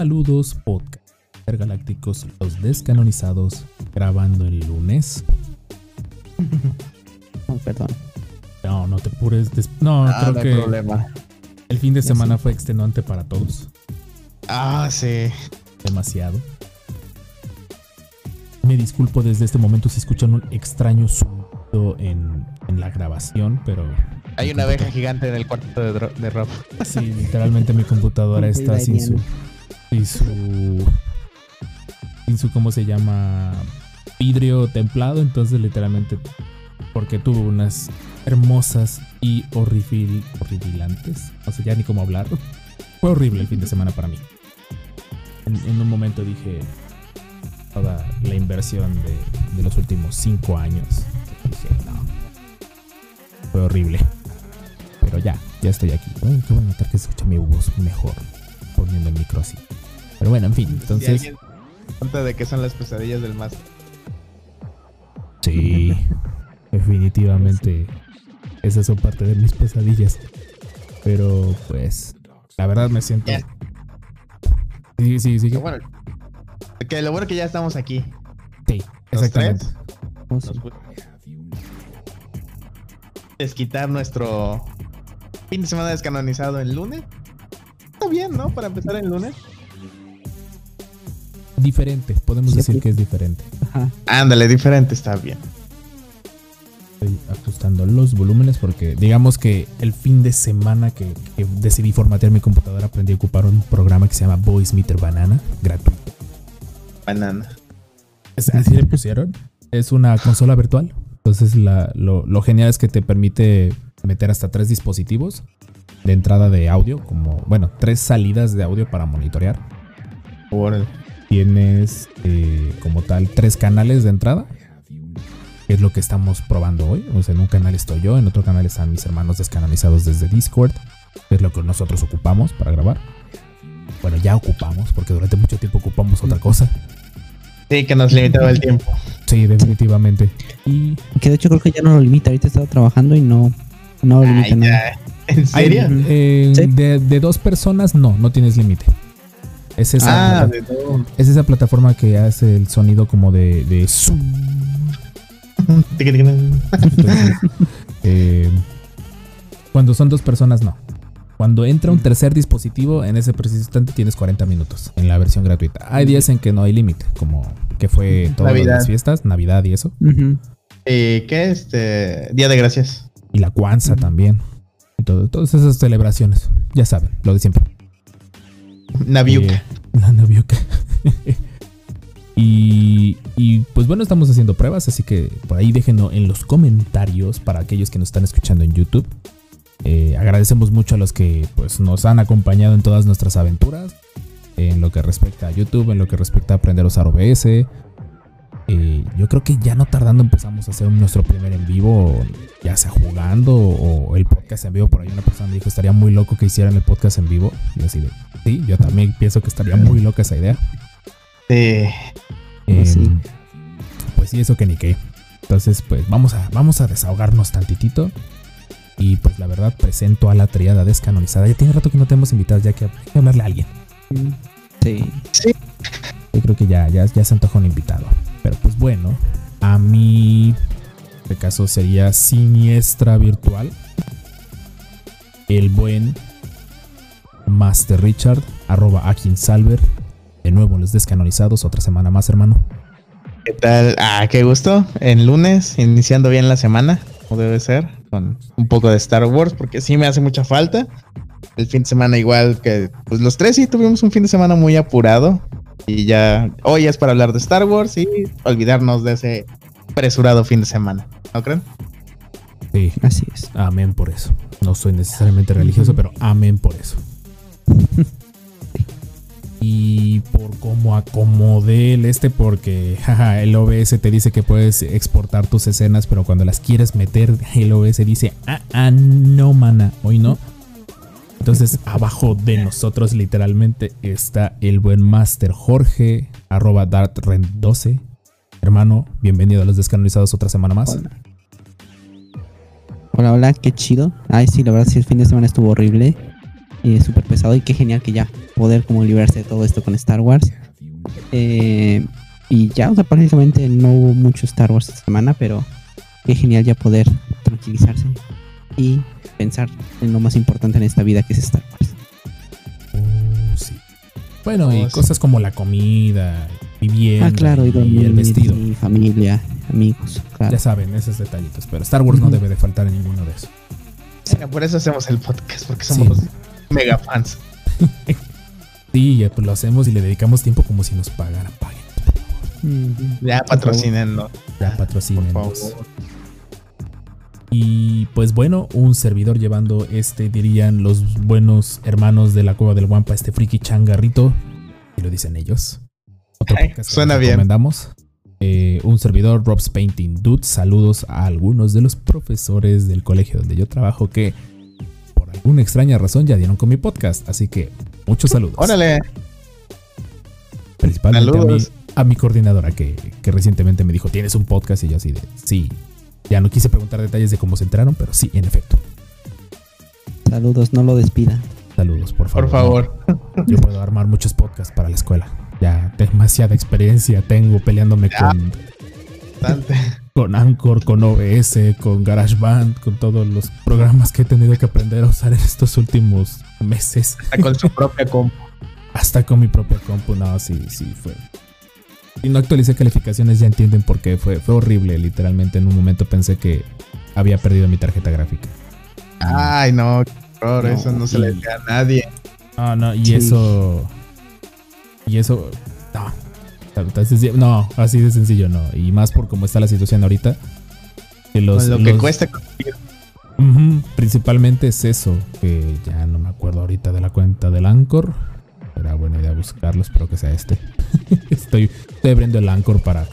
Saludos podcast galácticos los descanonizados grabando el lunes. Oh, perdón. No, no te apures. No, Ah, creo no que problema. el fin de semana fue extenuante para todos. Ah, sí. Demasiado. Me disculpo desde este momento si escuchan un extraño sonido en, en la grabación, pero Hay una abeja gigante en el cuarto de, de Rob. sí, literalmente mi computadora está sin su. Sin su, sin su, ¿cómo se llama? Vidrio templado, entonces literalmente, porque tuvo unas hermosas y horribil, horribilantes, no sé ya ni cómo hablar. Fue horrible el fin de semana para mí. En, un momento dije, toda la inversión de, de los últimos cinco años, dije, no, fue horrible. Pero ya, ya estoy aquí. Ay, qué bueno notar que escucha mi voz mejor poniendo el micro así. Pero bueno, en fin, entonces. Si cuenta de que son las pesadillas del máster. Sí, definitivamente. Esas son parte de mis pesadillas. Pero pues, la verdad me siento. Sí, sí, sí. Pero bueno, que lo bueno que ya estamos aquí. Sí, Los exactamente. tres. Nos gu- Desquitar nuestro fin de semana descanonizado el lunes. Bien, ¿no? Para empezar el lunes. Diferente, podemos Sí, decir sí. que es diferente. Ajá. Ándale, diferente, está bien. Estoy ajustando los volúmenes porque digamos que el fin de semana que, que decidí formatear mi computadora aprendí a ocupar un programa que se llama Voice Meter Banana, gratuito. Banana. Es- así le pusieron. Es una consola virtual. Entonces la- lo, lo genial es que te permite meter hasta tres dispositivos de entrada de audio, como, bueno, tres salidas de audio para monitorear. Órale. Tienes eh, como tal tres canales de entrada, que es lo que estamos probando hoy. O sea, en un canal estoy yo, en otro canal están mis hermanos descanonizados desde Discord, que es lo que nosotros ocupamos para grabar. Bueno, ya ocupamos, porque durante mucho tiempo ocupamos otra cosa. Sí, que nos limitaba el tiempo. Sí, definitivamente. Y Que de hecho creo que ya no lo limita. Ahorita estaba trabajando y no, no limita Ay, nada. ¿En serio? Hay, eh, Sí. de, de dos personas, no, no tienes límite. Es esa, Ah, de todo. es esa plataforma que hace el sonido como de, de zoom. Entonces, eh, cuando son dos personas, no. Cuando entra un tercer dispositivo, en ese preciso instante tienes 40 minutos en la versión gratuita. Hay días en que no hay límite, como que fue todas Navidad. las fiestas, Navidad y eso. Eh, ¿Qué? Este. Día de gracias. Y la Kwanzaa también. Y todo, todas esas celebraciones. Ya saben, lo de siempre. Naviuca. Eh, la Naviuca. y, y, pues bueno, estamos haciendo pruebas, así que por ahí déjenlo en los comentarios para aquellos que nos están escuchando en YouTube. Eh, agradecemos mucho a los que pues, nos han acompañado en todas nuestras aventuras, en lo que respecta a YouTube, en lo que respecta a aprender a usar OBS. Eh, yo creo que ya no tardando empezamos a hacer nuestro primer en vivo, ya sea jugando o el podcast en vivo. Por ahí una persona dijo estaría muy loco que hicieran el podcast en vivo. Y así de, sí, yo también pienso que estaría muy loca esa idea. Sí. Eh, Sí. Pues sí, eso que ni qué. Entonces, pues vamos a, vamos a desahogarnos tantitito. Y pues la verdad, presento a la triada descanonizada. Ya tiene rato que no tenemos invitados, ya que hay que hablarle a alguien. Sí. Yo creo que ya, ya, ya se antoja un invitado. Pero pues bueno, a mí, en este caso sería Siniestra Virtual. El buen Master Richard, arroba Akin Salver. De nuevo, los descanonizados, otra semana más, hermano. ¿Qué tal? Ah, qué gusto. En lunes, iniciando bien la semana, como debe ser, con un poco de Star Wars, porque sí me hace mucha falta. El fin de semana, igual que pues los tres, sí tuvimos un fin de semana muy apurado. Y ya, hoy es para hablar de Star Wars y olvidarnos de ese apresurado fin de semana. ¿No creen? Sí, Así es. amén por eso. No soy necesariamente religioso, pero amén por eso. Y por cómo acomodé el este, porque jaja, el OBS te dice que puedes exportar tus escenas, pero cuando las quieres meter, el OBS dice, ah, ah, no, mana, hoy no. Entonces, abajo de nosotros, literalmente, está el buen Master Jorge, arroba dartrend12. Hermano, bienvenido a los descanonizados otra semana más. Hola. Hola, qué chido. Ay, sí, la verdad, sí, el fin de semana estuvo horrible. Y súper pesado. Y qué genial que ya poder como librarse de todo esto con Star Wars. Eh, y ya, o sea, prácticamente no hubo mucho Star Wars esta semana, pero qué genial ya poder tranquilizarse y pensar en lo más importante en esta vida que es Star Wars. Uh, sí. Bueno, y Oh, sí. cosas como la comida, vivienda ah, claro, y, el vestido. y familia, amigos, claro. Ya saben, esos detallitos. Pero Star Wars no debe de faltar en ninguno de esos. Por eso hacemos el podcast, porque somos Sí. los mega fans. Sí, ya, pues lo hacemos y le dedicamos tiempo como si nos pagaran. Paguen. Ya patrocinen, ¿no? ya Por patrocinen. favor. Y pues bueno, un servidor llevando este, dirían los buenos hermanos de la Cueva del Guampa, este friki changarrito. Y lo dicen ellos. Otro Ay, podcast que suena les bien. recomendamos. Eh, un servidor, Rob's Painting Dude. Saludos a algunos de los profesores del colegio donde yo trabajo que por alguna extraña razón ya dieron con mi podcast. Así que muchos saludos. Órale, Principalmente a mi, a mi coordinadora que, que recientemente me dijo, ¿tienes un podcast? Y yo así de, sí. Ya no quise preguntar detalles de cómo se enteraron, pero sí, en efecto. Saludos, no lo despida. Saludos, por favor. por favor. Yo puedo armar muchos podcasts para la escuela. Ya demasiada experiencia tengo peleándome Ya. con, Bastante. con Anchor, con OBS, con GarageBand, con todos los programas que he tenido que aprender a usar en estos últimos meses. Está con su propia compu. Hasta con mi propia compu, no, sí, sí, fue. Y no actualicé calificaciones, ya entienden por qué. Fue, fue horrible, literalmente. En un momento pensé que había perdido mi tarjeta gráfica. Ay, no, qué horror, No, eso no se le dice a nadie. Ah, no, y Sí. eso. Y eso. No. No, así de sencillo no. Y más por cómo está la situación ahorita. Que los, Con lo que cuesta conseguir. Principalmente es eso. Que ya no me acuerdo ahorita de la cuenta del Anchor. Buscarlo, espero que sea este. estoy, estoy abriendo el Anchor para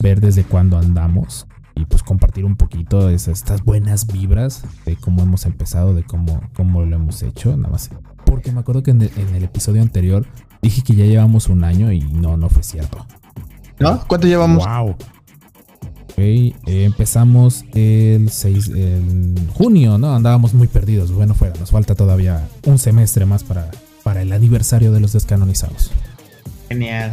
ver desde cuándo andamos. Y pues compartir un poquito de esas- estas buenas vibras de cómo hemos empezado, de cómo, cómo lo hemos hecho. Nada más. Porque me acuerdo que en el, en el episodio anterior dije que ya llevamos un año y no, no fue cierto. ¿No? ¿Cuánto llevamos? Wow. Ok, eh, empezamos el 6 en junio, ¿no? Andábamos muy perdidos. Bueno, fuera, nos falta todavía un semestre más para, para el aniversario de los descanonizados. Genial.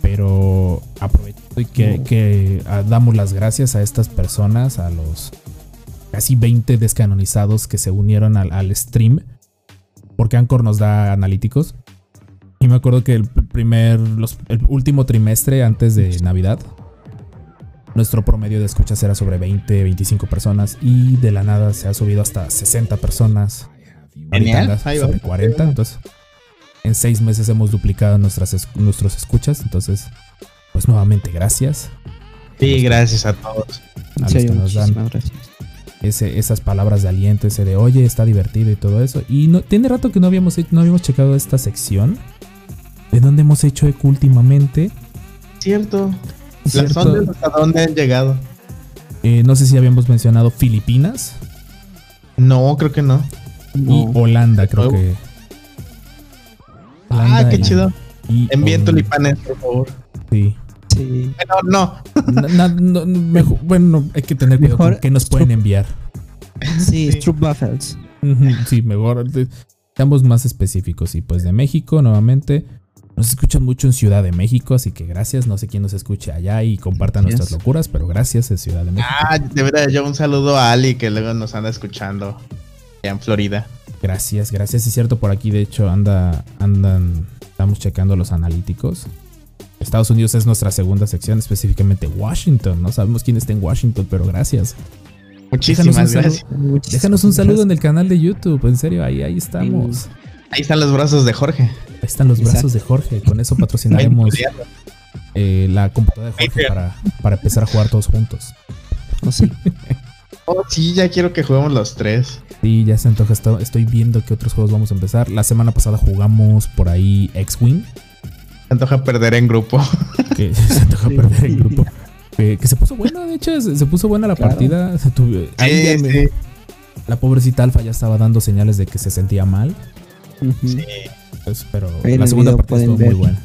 Pero aprovecho y que, que, ah, damos las gracias a estas personas, a los casi 20 descanonizados que se unieron al, al stream, porque Anchor nos da analíticos. Y me acuerdo que el primer, los- el último trimestre antes de Navidad, nuestro promedio de escuchas era sobre 20, 25 personas y de la nada se ha subido hasta 60 personas. Ahorita va. sobre 40, entonces en seis meses hemos duplicado nuestras es- nuestros escuchas, entonces pues nuevamente gracias. Sí, gracias a todos. A los que nos dan muchísimas gracias. ese, esas palabras de aliento, ese de oye, está divertido y todo eso. Y no, tiene rato que no habíamos, hecho- no habíamos checado esta sección. ¿De dónde hemos hecho eco últimamente? Cierto. Las Cierto. ondas hasta dónde han llegado. Eh, no sé si habíamos mencionado Filipinas No, creo que no. Y. Holanda, creo que. Ah, qué y- chido. y Envíen tulipanes, por favor. Sí. Sí. Bueno, no. Mejor- bueno, hay que tener cuidado Mejor- con qué nos pueden enviar. Sí, Sí. Stroop Buffels. Sí, mejor. Seamos más específicos. Y pues de México, nuevamente. Nos escuchan mucho en Ciudad de México, así que gracias. No sé quién nos escuche allá y compartan Yes. nuestras locuras, pero gracias en Ciudad de México. Ah, de verdad, yo un saludo a Ali que luego nos anda escuchando en Florida. Gracias, gracias. Es cierto, por aquí de hecho anda, andan, estamos checando los analíticos. Estados Unidos es nuestra segunda sección, específicamente Washington. No sabemos quién está en Washington, pero gracias. Muchísimas Déjanos gracias. Muchísimas Déjanos un saludo en el canal de YouTube, en serio, ahí, ahí estamos. Ahí están los brazos de Jorge. Ahí están los brazos de Jorge. Con eso patrocinaremos eh, la computadora de Jorge para, para empezar a jugar todos juntos. ¿O sí? Oh, sí, ya quiero que juguemos los tres. Sí, ya se antoja. esto- Estoy viendo qué otros juegos vamos a empezar. La semana pasada jugamos por ahí X-Wing. Se antoja perder en grupo. Que se antoja perder el grupo. Eh, que se puso buena, de hecho, se, se puso buena la Claro. partida. Se tuvo- ahí ya Sí, me- sí. La pobrecita Alfa ya estaba dando señales de que se sentía mal. Sí. pues, pero En la segunda pueden estuvo muy buena.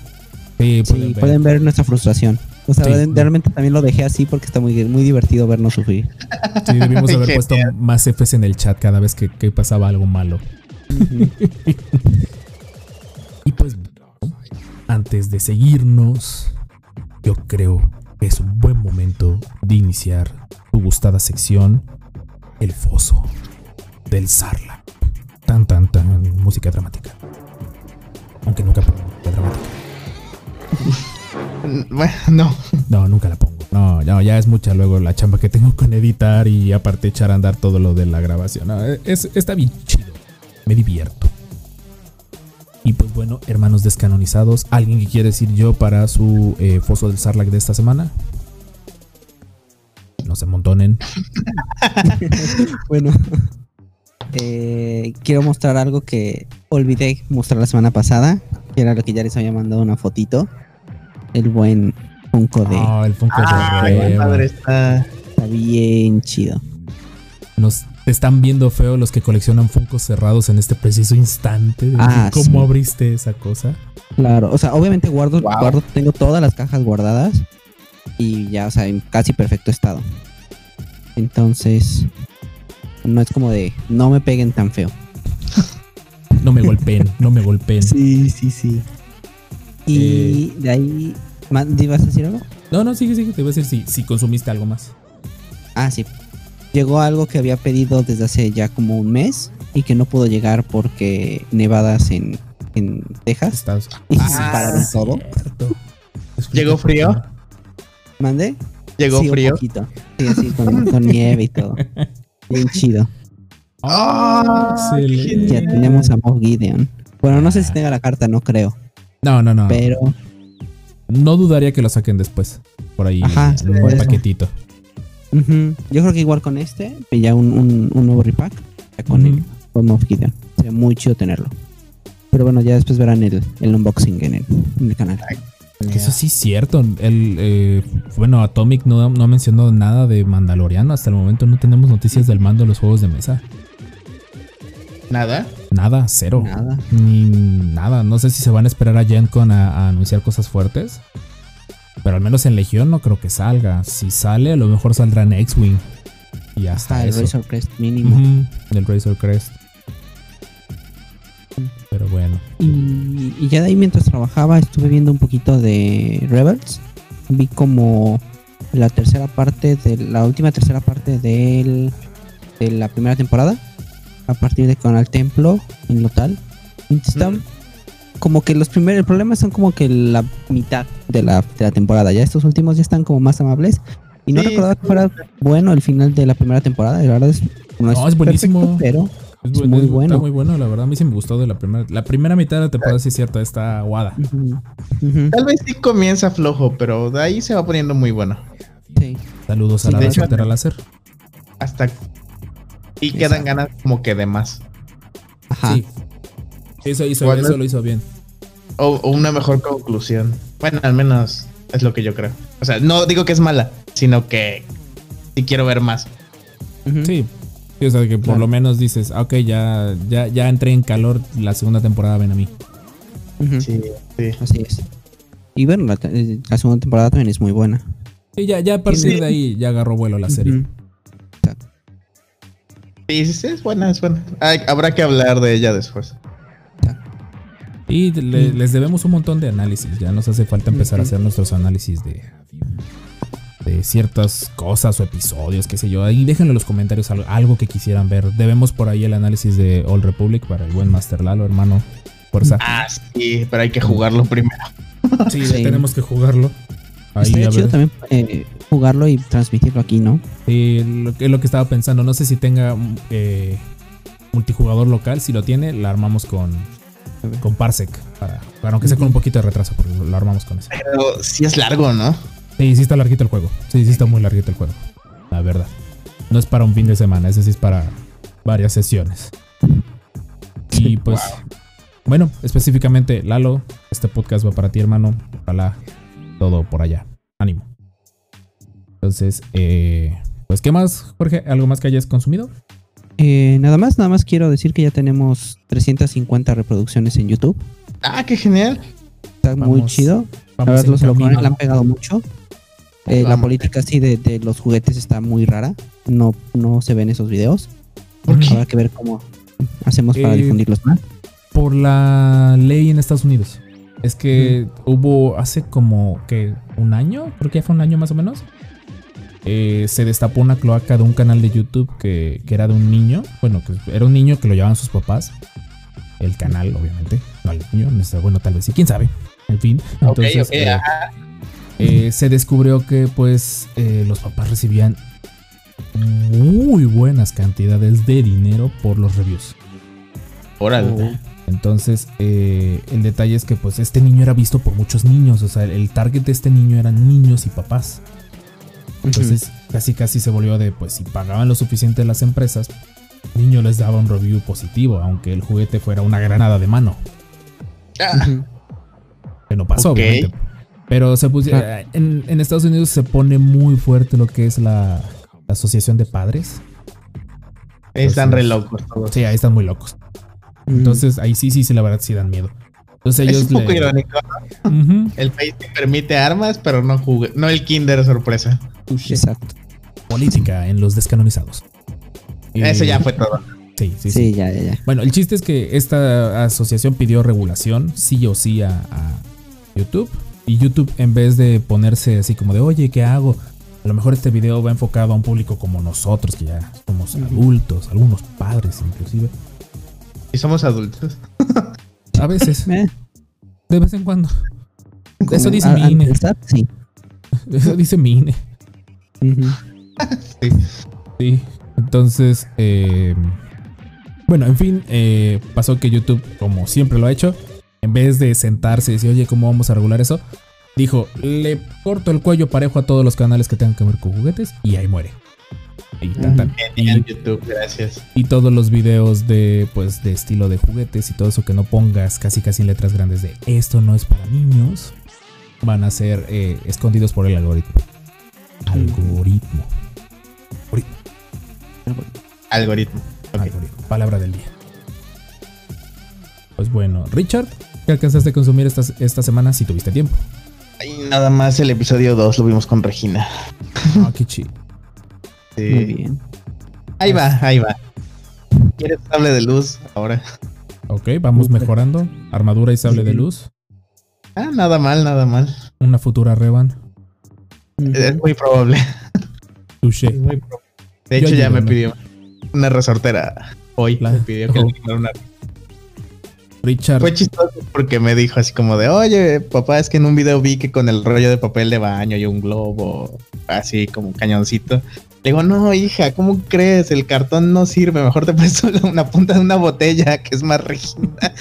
Sí, Sí, pueden ver. pueden ver nuestra frustración. O sea, Sí. realmente también lo dejé así porque está muy, muy divertido vernos sufrir. Sí, debimos haber puesto más Fs en el chat cada vez que, que pasaba algo malo. Y pues, antes de seguirnos, yo creo que es un buen momento de iniciar tu gustada sección, El Foso del Sarla. Tan, tan, tan, música dramática. Aunque nunca música dramática. Bueno, no. No, nunca la pongo. No, no, ya es mucha luego la chamba que tengo con editar y aparte echar a andar todo lo de la grabación. No, es, está bien chido. Me divierto. Y pues bueno, hermanos descanonizados, ¿alguien que quiere decir yo para su eh, foso del Sarlacc de esta semana? No se montonen. Bueno, eh, quiero mostrar algo que olvidé mostrar la semana pasada, que era lo que ya les había mandado una fotito. El buen Funko de... Ah, el Funko Ah, de padre está. Está bien chido. Nos están viendo feo los que coleccionan Funkos cerrados en este preciso instante. Ah, ¿Cómo sí. abriste esa cosa? Claro, o sea, obviamente guardo, Wow. guardo, tengo todas las cajas guardadas y ya, o sea, en casi perfecto estado. Entonces, no es como de, no me peguen tan feo. No me golpeen, no me golpeen. Sí, sí, sí. Y de ahí, ¿ibas a decir algo? No, no, sigue, sigue. Te voy a decir si, si consumiste algo más. Ah, sí. Llegó algo que había pedido desde hace ya como un mes y que no pudo llegar porque nevadas en, en Texas y se Ah, pararon todo. ¿Llegó frío? ¿Mandé? ¿Llegó Sí, un frío? poquito. Sí, así con, con nieve y todo. Bien chido. Ah, excelente. Ya tenemos a Moff Gideon. Bueno, no sé si tenga la carta, no creo. No, no, no. Pero No dudaría que lo saquen después. Por ahí. Ajá, en un paquetito. yo creo que igual con este, ya un, un, un nuevo repack ya con, Ujú. el, con Moff Gideon. Sería muy chido tenerlo. Pero bueno, ya después verán el, el unboxing en el, en el canal. Eso sí es cierto. El, eh, bueno, Atomic no, no ha mencionado nada de Mandaloriano. Hasta el momento no tenemos noticias del mando de los juegos de mesa. Nada. Nada, cero. Nada. Ni nada. No sé si se van a esperar a Gen Con a, a anunciar cosas fuertes. Pero al menos en Legión no creo que salga. Si sale, a lo mejor saldrá en X-Wing. Y hasta Ah, el eso. Razor Crest mínimo. Del Razor Crest. Pero bueno. Y, y ya de ahí mientras trabajaba estuve viendo un poquito de Rebels. Vi como la tercera parte de la última tercera parte del, de la primera temporada. A partir de con el templo en lo tal. Y están como que los primeros, el problema son como que la mitad de la, de la temporada. Ya estos últimos ya están como más amables. Y no Sí, recordaba que fuera bueno el final de la primera temporada. La verdad es, no es, No, es buenísimo. perfecto, pero Es, Es muy bueno. Está muy bueno, la verdad. A mí sí me gustó de la primera. La primera mitad de la temporada, sí es cierto, está aguada. Tal vez sí comienza flojo, pero de ahí se va poniendo muy bueno. sí. Saludos a Sí, la de raza hecho- soltera láser. Hasta. Y quedan ganas como que de más. Ajá. Sí. Eso, hizo, Bueno. eso lo hizo bien. O, o una mejor conclusión. Bueno, al menos es lo que yo creo. O sea, no digo que es mala, sino que sí quiero ver más. Sí. Sí, o sea, que por Claro. lo menos dices, ah, ok, ya, ya, ya entré en calor, la segunda temporada ven a mí. Sí, sí. Así es. Y bueno, la, te- la segunda temporada también es muy buena. Sí, ya, ya a partir Sí. de ahí ya agarró vuelo la serie. Exacto. Sí, sí, sí, es buena, es buena. Habrá que hablar de ella después. Y le- les debemos un montón de análisis. Ya nos hace falta empezar a hacer nuestros análisis de, de ciertas cosas o episodios, qué sé yo. Ahí déjenlo en los comentarios algo, algo que quisieran ver. Debemos por ahí el análisis de All Republic para el buen Master Lalo, hermano. Fuerza. Ah, sí, pero hay que jugarlo primero. Sí, sí. tenemos que jugarlo. Ahí, Estaría chido también eh, jugarlo y transmitirlo aquí, ¿no? Sí, lo, es lo que estaba pensando. No sé si tenga eh, multijugador local. Si lo tiene, la armamos con, con Parsec. Para, para aunque sea con un poquito de retraso, porque lo, lo armamos con eso. Pero sí es largo, ¿no? Sí, sí está larguito el juego. Sí, sí está muy larguito el juego. La verdad. No es para un fin de semana, ese sí es para varias sesiones. Y pues, bueno, específicamente, Lalo, este podcast va para ti, hermano. Ojalá todo por allá. Ánimo. Entonces, eh, pues, ¿qué más, Jorge? ¿Algo más que hayas consumido? Eh, nada más, nada más quiero decir que ya tenemos 350 reproducciones en YouTube. Ah, qué genial. Está muy chido. La verdad, en los camino. le han pegado mucho. Eh, la política así de, de los juguetes está muy rara. No, no se ven esos videos. ¿Por qué? Habrá que ver cómo hacemos para Eh, difundirlos más. Por la ley en Estados Unidos. Es que hubo hace como que un año, creo que ya fue un año más o menos. eh, se destapó una cloaca de un canal de YouTube que, que era de un niño. Bueno, que era un niño que lo llevaban sus papás. El canal, obviamente. No el niño, no bueno, tal vez sí, quién sabe. En fin. Entonces, eh, eh, se descubrió que pues eh, los papás recibían muy buenas cantidades de dinero por los reviews. Órale. Entonces, eh, el detalle es que pues este niño era visto por muchos niños, o sea, el target de este niño eran niños y papás. Entonces, casi casi se volvió de, pues si pagaban lo suficiente las empresas, el niño les daba un review positivo, aunque el juguete fuera una granada de mano, Ah, que no pasó, obviamente. Pero se pusi- Ah. en, en Estados Unidos se pone muy fuerte lo que es la, la asociación de padres. están re locos todos. Sí, ahí están muy locos. Entonces, ahí sí, sí, sí, la verdad sí dan miedo. Entonces Es ellos un poco le- irónico. Ujú. El país te permite armas, pero no jugue, no el Kinder sorpresa. Exacto. política en los descanonizados. Eso Eh, ya fue todo. Sí, sí, Sí, sí. ya, ya, ya. Bueno, el chiste es que esta asociación pidió regulación, sí o sí, a, a YouTube. Y YouTube, en vez de ponerse así como de, oye, ¿qué hago? A lo mejor este video va enfocado a un público como nosotros, que ya somos adultos, algunos padres inclusive. Y somos adultos. A veces, Eh, de vez en cuando. Eso dice a- mi INE. el SAT, sí. Eso dice mi INE. Sí. Sí, entonces, eh, bueno, en fin, eh, pasó que YouTube, como siempre lo ha hecho, en vez de sentarse y decir, oye, ¿cómo vamos a regular eso? Dijo, le corto el cuello parejo a todos los canales que tengan que ver con juguetes y ahí muere. Genial, Y- YouTube, gracias. y todos los videos de, pues, de estilo de juguetes y todo eso que no pongas casi casi en letras grandes de esto no es para niños, van a ser eh, escondidos por el algoritmo. Algoritmo. Algoritmo. Ok. Algoritmo, palabra del día. Pues bueno, Richard, ¿qué alcanzaste a consumir esta, esta semana si tuviste tiempo? Y nada más el episodio 2 lo vimos con Regina. Ah, qué chido. Sí. Muy bien. Ahí va, ahí va. ¿Quieres sable de luz ahora? Ok, vamos mejorando. Armadura y sable de luz. Ah, nada mal, nada mal. Una futura Revan. Es muy probable. Es Touché. muy probable. De Yo hecho, ya me pidió una resortera hoy. La- Me pidió que Oh. le una. Richard. Fue chistoso porque me dijo así como de, oye, papá, es que en un video vi que con el rollo de papel de baño y un globo, así como un cañoncito. Le digo, no, hija, ¿cómo crees? El cartón no sirve, mejor te presto una punta de una botella que es más rígida.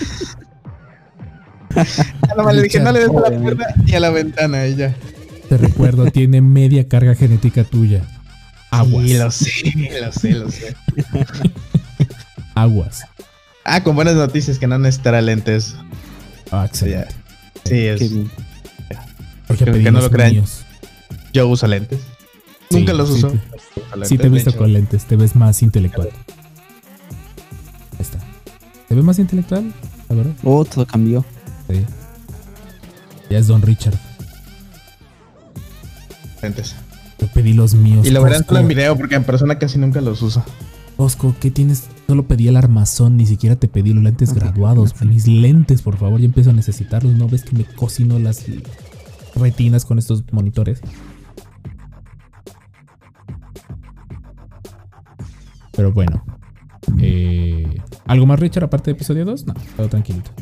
Nada más le dije, no le des a la puerta ni a la ventana y ya. Te recuerdo, tiene media carga genética tuya. Aguas. Sí, lo sé, lo sé, lo sé. Aguas. Ah, con buenas noticias que no necesitará lentes. Ah, excelente. Sí, es. Porque Que- no lo crean. míos. yo uso lentes. Sí, Nunca los sí uso. Lentes, Sí, te he visto hecho. con lentes, te ves más intelectual. Ahí está. ¿Te ves más intelectual? La verdad. Oh, todo cambió. Sí. Ya es Don Richard. lentes. Yo pedí los míos. Y lo verán solo en video porque en persona casi nunca los uso. Costco, ¿qué tienes? Solo pedí el armazón, ni siquiera te pedí los lentes graduados. Mis lentes, por favor, ya empiezo a necesitarlos. ¿No ves que me cocino las retinas con estos monitores? Pero bueno. Eh, ¿Algo más, Richard, aparte de episodio 2? No, todo tranquilito.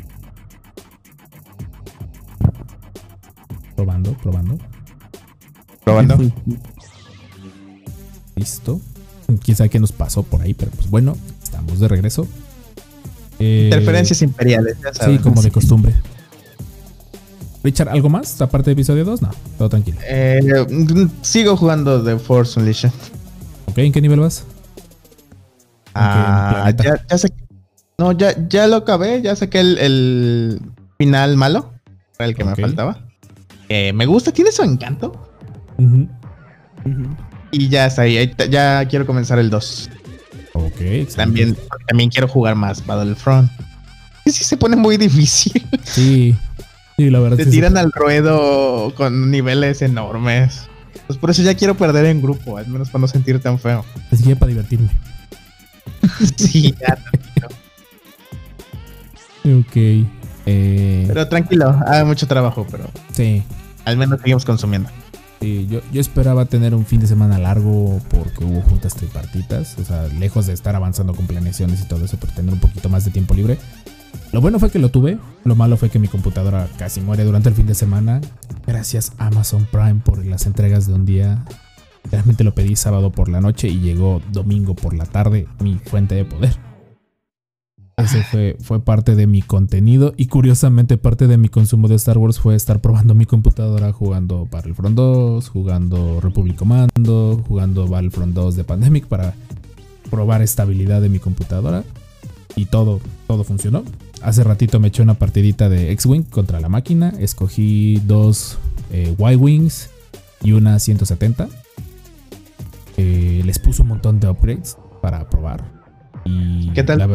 Probando, probando. Probando. Listo. Quién sabe qué nos pasó por ahí, pero pues bueno, estamos de regreso. Eh, Interferencias imperiales, ya Sí, sabes. como de costumbre. Richard, ¿algo más? Aparte de episodio 2, no, todo tranquilo. Eh, mm, sigo jugando The Force Unleashed. ¿Ok? ¿En qué nivel vas? Ah, ya, ya sé. No, ya, ya lo acabé. Ya saqué el, el final malo. Era el que me faltaba. Eh, me gusta, tiene su encanto. Y ya está ahí. Ya quiero comenzar el 2. Ok, excelente. También, también quiero jugar más Battlefront. Sí, sí se pone muy difícil. Sí, sí, la verdad. Te sí, tiran al ruedo con niveles enormes. Pues por eso ya quiero perder en grupo, al menos para no sentir tan feo. Así que para divertirme. Sí, ya. Ok. Eh, Pero tranquilo, hay mucho trabajo, pero sí, al menos seguimos consumiendo. sí, yo, yo esperaba tener un fin de semana largo porque hubo juntas tripartitas. O sea, lejos de estar avanzando con planeaciones y todo eso, pero tener un poquito más de tiempo libre. Lo bueno fue que lo tuve. Lo malo fue que mi computadora casi muere durante el fin de semana. Gracias Amazon Prime por las entregas de un día. Realmente lo pedí sábado por la noche y llegó domingo por la tarde mi fuente de poder. Ese fue, fue parte de mi contenido y curiosamente parte de mi consumo de Star Wars fue estar probando mi computadora jugando Battlefront 2, jugando Republic Commando, jugando Battlefront 2 de Pandemic para probar estabilidad de mi computadora y todo, todo funcionó. Hace ratito me eché una partidita de X-Wing contra la máquina, escogí dos eh, Y-Wings y una 170. Eh, les puse un montón de upgrades para probar. Y ¿Qué tal? la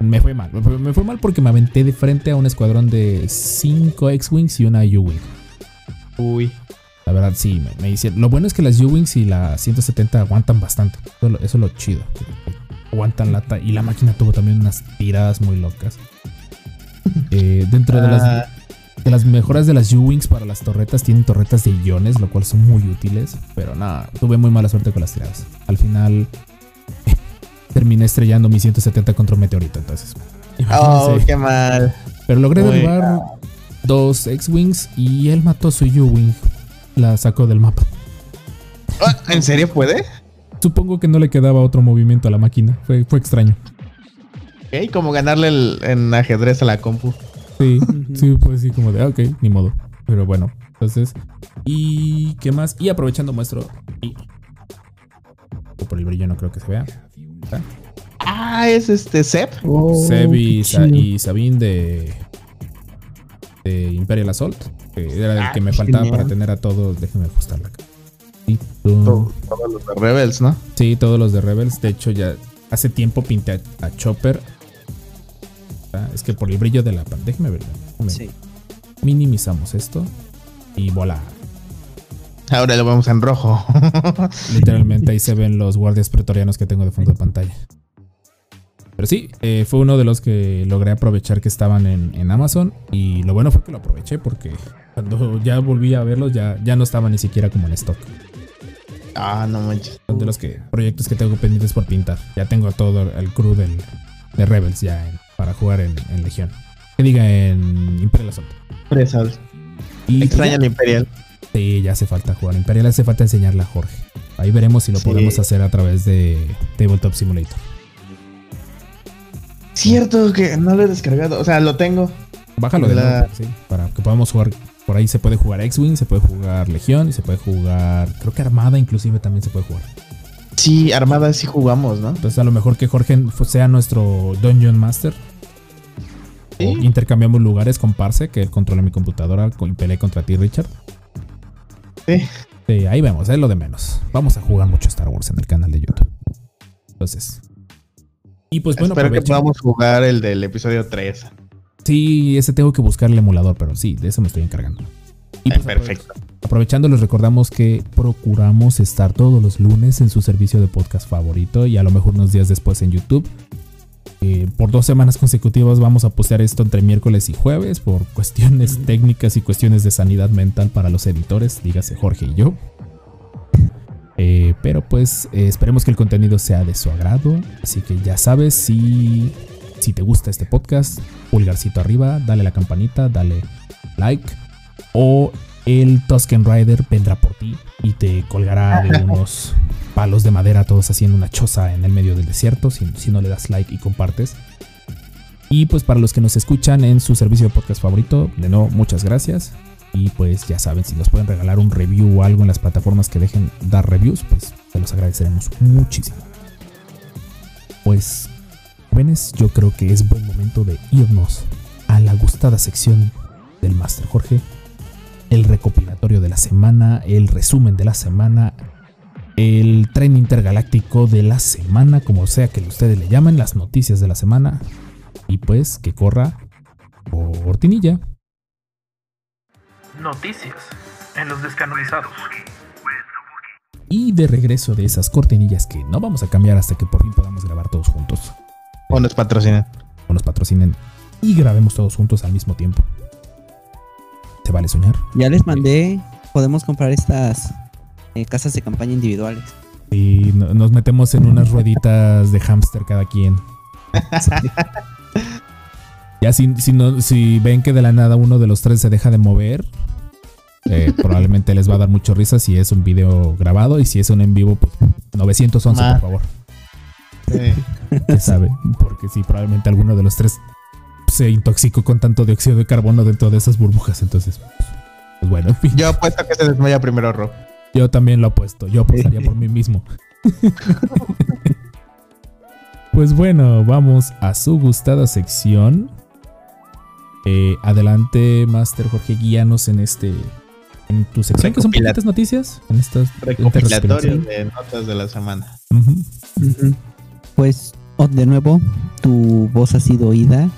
me fue mal. Me fue, mal porque me aventé de frente a un escuadrón de 5 X-Wings y una U-Wing. Uy. La verdad, sí, me, me hicieron. Lo bueno es que las U-Wings y la 170 aguantan bastante. Eso, es lo- eso es lo chido. Aguantan lata. Y la máquina tuvo también unas tiradas muy locas. Eh, dentro de las, De las mejoras de las U-Wings para las torretas, tienen torretas de iones, lo cual son muy útiles. Pero nada, tuve muy mala suerte con las tiradas. Al final, terminé estrellando mi 170 contra un meteorito. Entonces, oh, qué mal. Pero logré derribar dos X-Wings y él mató su U-Wing. La sacó del mapa. Ah, ¿En serio puede? Supongo que no le quedaba otro movimiento a la máquina. Fue, fue extraño. Ok, como ganarle el- en ajedrez a la compu. Sí, sí, pues sí, como de, ah, ok, ni modo. Pero bueno, entonces. ¿Y qué más? Y aprovechando muestro. Y, por el brillo no creo que se vea. Ah, es este. Oh, Seb y, Sa- chido. y Sabine de, de Imperial Assault. Que era el Ah, que me faltaba genial. para tener a todos. Déjenme ajustarla acá. Y, To- Todos los de Rebels, ¿no? Sí, todos los de Rebels. De hecho, ya hace tiempo pinté a, a Chopper. Es que por el brillo de la pantalla. Déjeme ver. déjeme- Sí. Minimizamos esto. Y vola. Ahora lo vemos en rojo. Literalmente ahí se ven los guardias pretorianos que tengo de fondo de pantalla. Pero sí, eh, fue uno de los que logré aprovechar que estaban en, en Amazon. Y lo bueno fue que lo aproveché porque cuando ya volví a verlos ya, ya no estaban ni siquiera como en stock. ah, no manches. Son de los que, proyectos que tengo pendientes por pintar. Ya tengo todo el crew del, de Rebels ya en- para jugar en, en Legión. Que diga en Imperial Assault. Presal. Y Extraña el Imperial. Sí, ya hace falta jugar Imperial, hace falta enseñarle a Jorge. Ahí veremos si lo Sí. podemos hacer a través de Tabletop Simulator. Cierto que no lo he descargado. O sea, lo tengo. Bájalo de La- nuevo, sí, para que podamos jugar. Por ahí se puede jugar X-Wing, se puede jugar Legión y se puede jugar. Creo que Armada inclusive también se puede jugar. Sí, Armada sí jugamos, ¿no? Entonces a lo mejor que Jorge sea nuestro Dungeon Master. Sí. O intercambiamos lugares con Parse, que él controla mi computadora y pelee contra ti, Richard. Sí. Sí, ahí vemos, es lo de menos. Vamos a jugar mucho Star Wars en el canal de YouTube. Entonces. Y pues bueno, Espero que podamos jugar el del episodio 3. Sí, ese tengo que buscar el emulador, pero sí, de eso me estoy encargando. Y pues, perfecto. Aprovechando, les recordamos que procuramos estar todos los lunes en su servicio de podcast favorito y a lo mejor unos días después en YouTube. Eh, por dos semanas consecutivas vamos a postear esto entre miércoles y jueves por cuestiones técnicas y cuestiones de sanidad mental para los editores, dígase Jorge y yo. Eh, pero pues eh, esperemos que el contenido sea de su agrado. Así que ya sabes, si, si te gusta este podcast, pulgarcito arriba, dale a la campanita, dale like. O el Tusken Rider vendrá por ti y te colgará de unos palos de madera, todos haciendo una choza en el medio del desierto, si, si no le das like y compartes. Y pues para los que nos escuchan en su servicio de podcast favorito, de nuevo, muchas gracias. Y pues ya saben, si nos pueden regalar un review o algo en las plataformas que dejen dar reviews, pues se los agradeceremos muchísimo. Pues, jóvenes, yo creo que es buen momento de irnos a la gustada sección del Master Jorge. El recopilatorio de la semana, el resumen de la semana, el tren intergaláctico de la semana, como sea que ustedes le llamen, las noticias de la semana. Y pues que corra cortinilla. Noticias en los descanonizados. Y de regreso de esas cortinillas que no vamos a cambiar hasta que por fin podamos grabar todos juntos. O nos patrocinan. O nos patrocinen y grabemos todos juntos al mismo tiempo. ¿Se vale soñar? Ya les mandé, podemos comprar estas eh, casas de campaña individuales. Y no- nos metemos en unas rueditas de hámster cada quien. Ya si, si, no, si ven que de la nada uno de los tres se deja de mover, eh, probablemente les va a dar mucho risa si es un video grabado y si es un en vivo, pues 911 Ma. por favor. Sí. ¿Quién sabe? Porque sí, probablemente alguno de los tres se intoxicó con tanto dióxido de carbono dentro de esas burbujas. Entonces, pues, bueno, en fin. Yo apuesto que se desmaya primero Ro. Yo también lo apuesto. Yo apostaría por mí mismo. pues bueno, vamos a su gustada sección. Eh, adelante, Master Jorge, guíanos en este. En tu sección, que son poquitas noticias. En estas Recopilatorio de notas de la semana. Pues oh, de nuevo, tu voz ha sido oída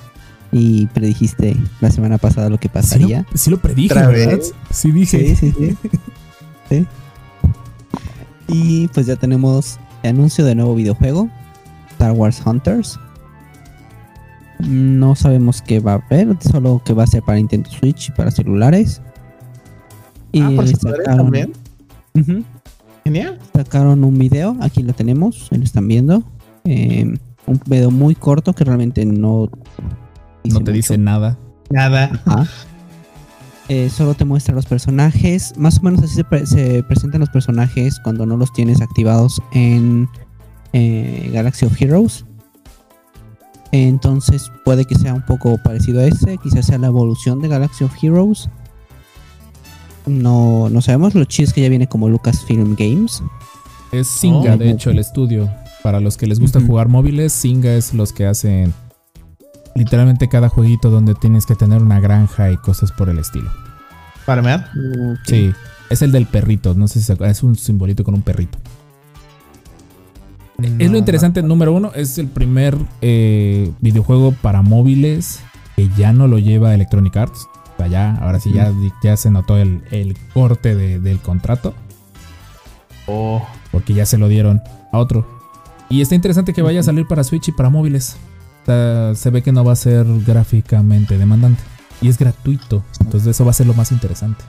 y predijiste la semana pasada lo que Sí, pasaría. lo, sí lo predije, ¿Otra ¿verdad? vez? Sí dije. Sí, sí, sí. Sí. Y pues ya tenemos el anuncio de nuevo videojuego, Star Wars Hunters. No sabemos qué va a haber, solo que va a ser para Nintendo Switch y para celulares. Y Ah, por celulares sacaron- también. Genial. sacaron un video, aquí lo tenemos, ahí lo están viendo. eh, un video muy corto que realmente no No te dice mucho. nada. Nada. Ajá. Eh, solo te muestra los personajes. Más o menos así se, pre- se presentan los personajes cuando no los tienes activados en eh, Galaxy of Heroes. Entonces puede que sea un poco parecido a ese. Quizás sea la evolución de Galaxy of Heroes. No, no sabemos. Lo chido es que ya viene como Lucasfilm Games. Es Singa, Oh. de hecho, el estudio. Para los que les gusta jugar móviles, Singa es los que hacen literalmente cada jueguito donde tienes que tener una granja y cosas por el estilo. ¿Farmear? Sí, es el del perrito, no sé si se acuerdan, es un simbolito con un perrito. es lo No, interesante, número uno, es el primer eh, videojuego para móviles que ya no lo lleva Electronic Arts. O sea, ya, ahora sí, ya, ya se notó el, el corte de- del contrato. Oh. porque ya se lo dieron a otro. Y está interesante que vaya a salir para Switch y para móviles. Se ve que no va a ser gráficamente demandante. Y es gratuito. Entonces eso va a ser lo más interesante.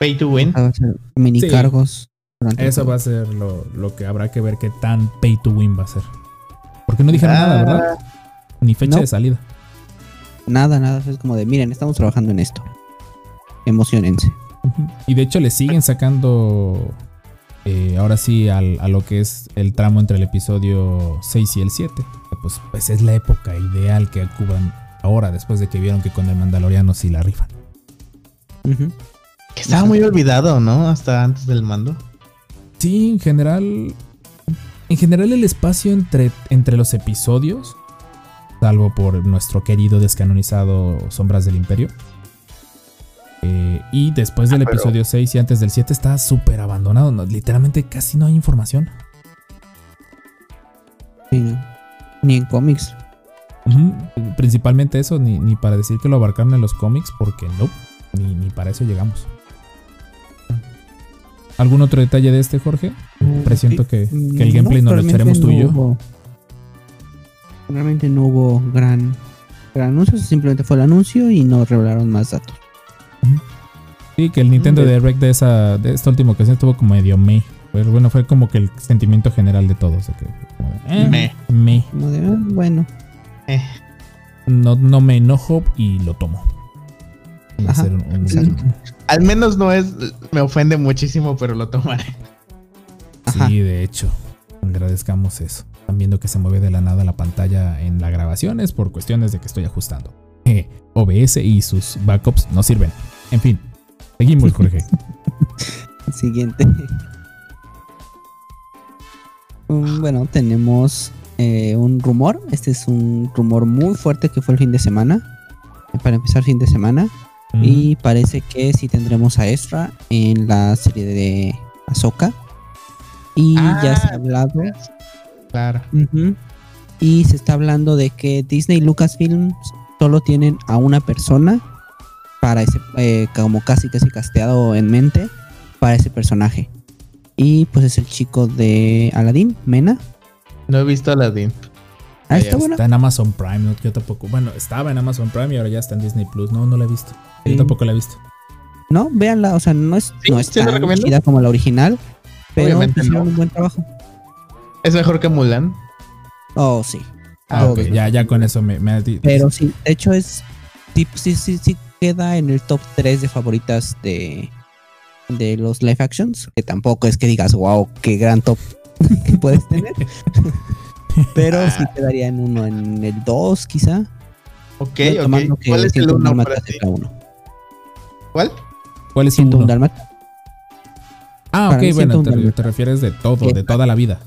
Pay to win. Ah, mini Sí. cargos. Eso va a ser lo, lo que habrá que ver qué tan pay to win va a ser. Porque no dijeron nada, ¿verdad? Ni fecha No. de salida. Nada, nada. Es como de, miren, estamos trabajando en esto. Emocionense. Y de hecho le siguen sacando eh, ahora sí al- a lo que es el tramo entre el episodio 6 y el 7. Pues, pues es la época ideal que ocupan ahora, después de que vieron que con el Mandaloriano sí la rifan. Que estaba muy olvidado, ¿no? Hasta antes del mando. Sí, en general. En general, el espacio entre, entre los episodios, salvo por nuestro querido descanonizado Sombras del Imperio. Eh, y después del Ah, pero- episodio 6 y antes del 7 está súper abandonado. no, literalmente casi no hay información. Sí, no. Ni en cómics. Principalmente eso, ni, ni para decir que lo abarcaron en los cómics, porque no, ni, ni para eso llegamos. ¿Algún otro detalle de este, Jorge? Presiento que, que el No, gameplay nos lo echaremos tú y no yo. hubo- realmente no hubo gran, gran anuncio. Simplemente fue el anuncio y no revelaron más datos. Sí, que el Nintendo Mm. Direct de esa de esta última ocasión estuvo como medio me. Pero bueno, fue como que el sentimiento general de todos. De que, como de, eh, Me. me. Como de, ah, bueno. Eh. No, no me enojo y lo tomo. Ajá. un- un-. Al menos no es. Me ofende muchísimo, pero lo tomaré. Ajá. Sí, de hecho. Agradezcamos eso. están viendo que se mueve de la nada la pantalla en la grabación, es por cuestiones de que estoy ajustando. Eh, OBS y sus backups no sirven. En fin, seguimos, Jorge. Siguiente. Mm, Bueno, tenemos eh, un rumor. Este es un rumor muy fuerte que fue el fin de semana. Para empezar fin de semana. Y parece que sí tendremos a Ezra en la serie de Ahsoka. Y ya se ha hablado. Claro. Y se está hablando de que Disney y Lucasfilm solo tienen a una persona para ese, eh, como casi casi casteado en mente para ese personaje. Y pues es el chico de Aladdin, Mena. No he visto Aladdin. Ah, está bueno. Está en Amazon Prime, ¿no? yo tampoco. Bueno, estaba en Amazon Prime y ahora ya está en Disney Plus. No, no la he visto. Yo tampoco la he visto. No, véanla, o sea, no es, Sí, no es tan chida como la original, pero Obviamente hicieron no. un buen trabajo. Es mejor que Mulan. Oh, sí. Ah, ok, ya, ya con eso me, me Pero sí, de hecho es. Sí, sí, sí, sí queda en el top 3 de favoritas de, de los live actions. Que tampoco es que digas, wow, qué gran top que puedes tener. Pero sí quedaría en uno, en el 2 quizá. Ok, ok. que ¿Cuál es el 101 uno dálmatas para ti? uno. ¿Cuál? ¿Cuál es tu 101 uno? dálmatas. Ah, para ok, bueno, 101 te, refieres de todo, de toda la vida.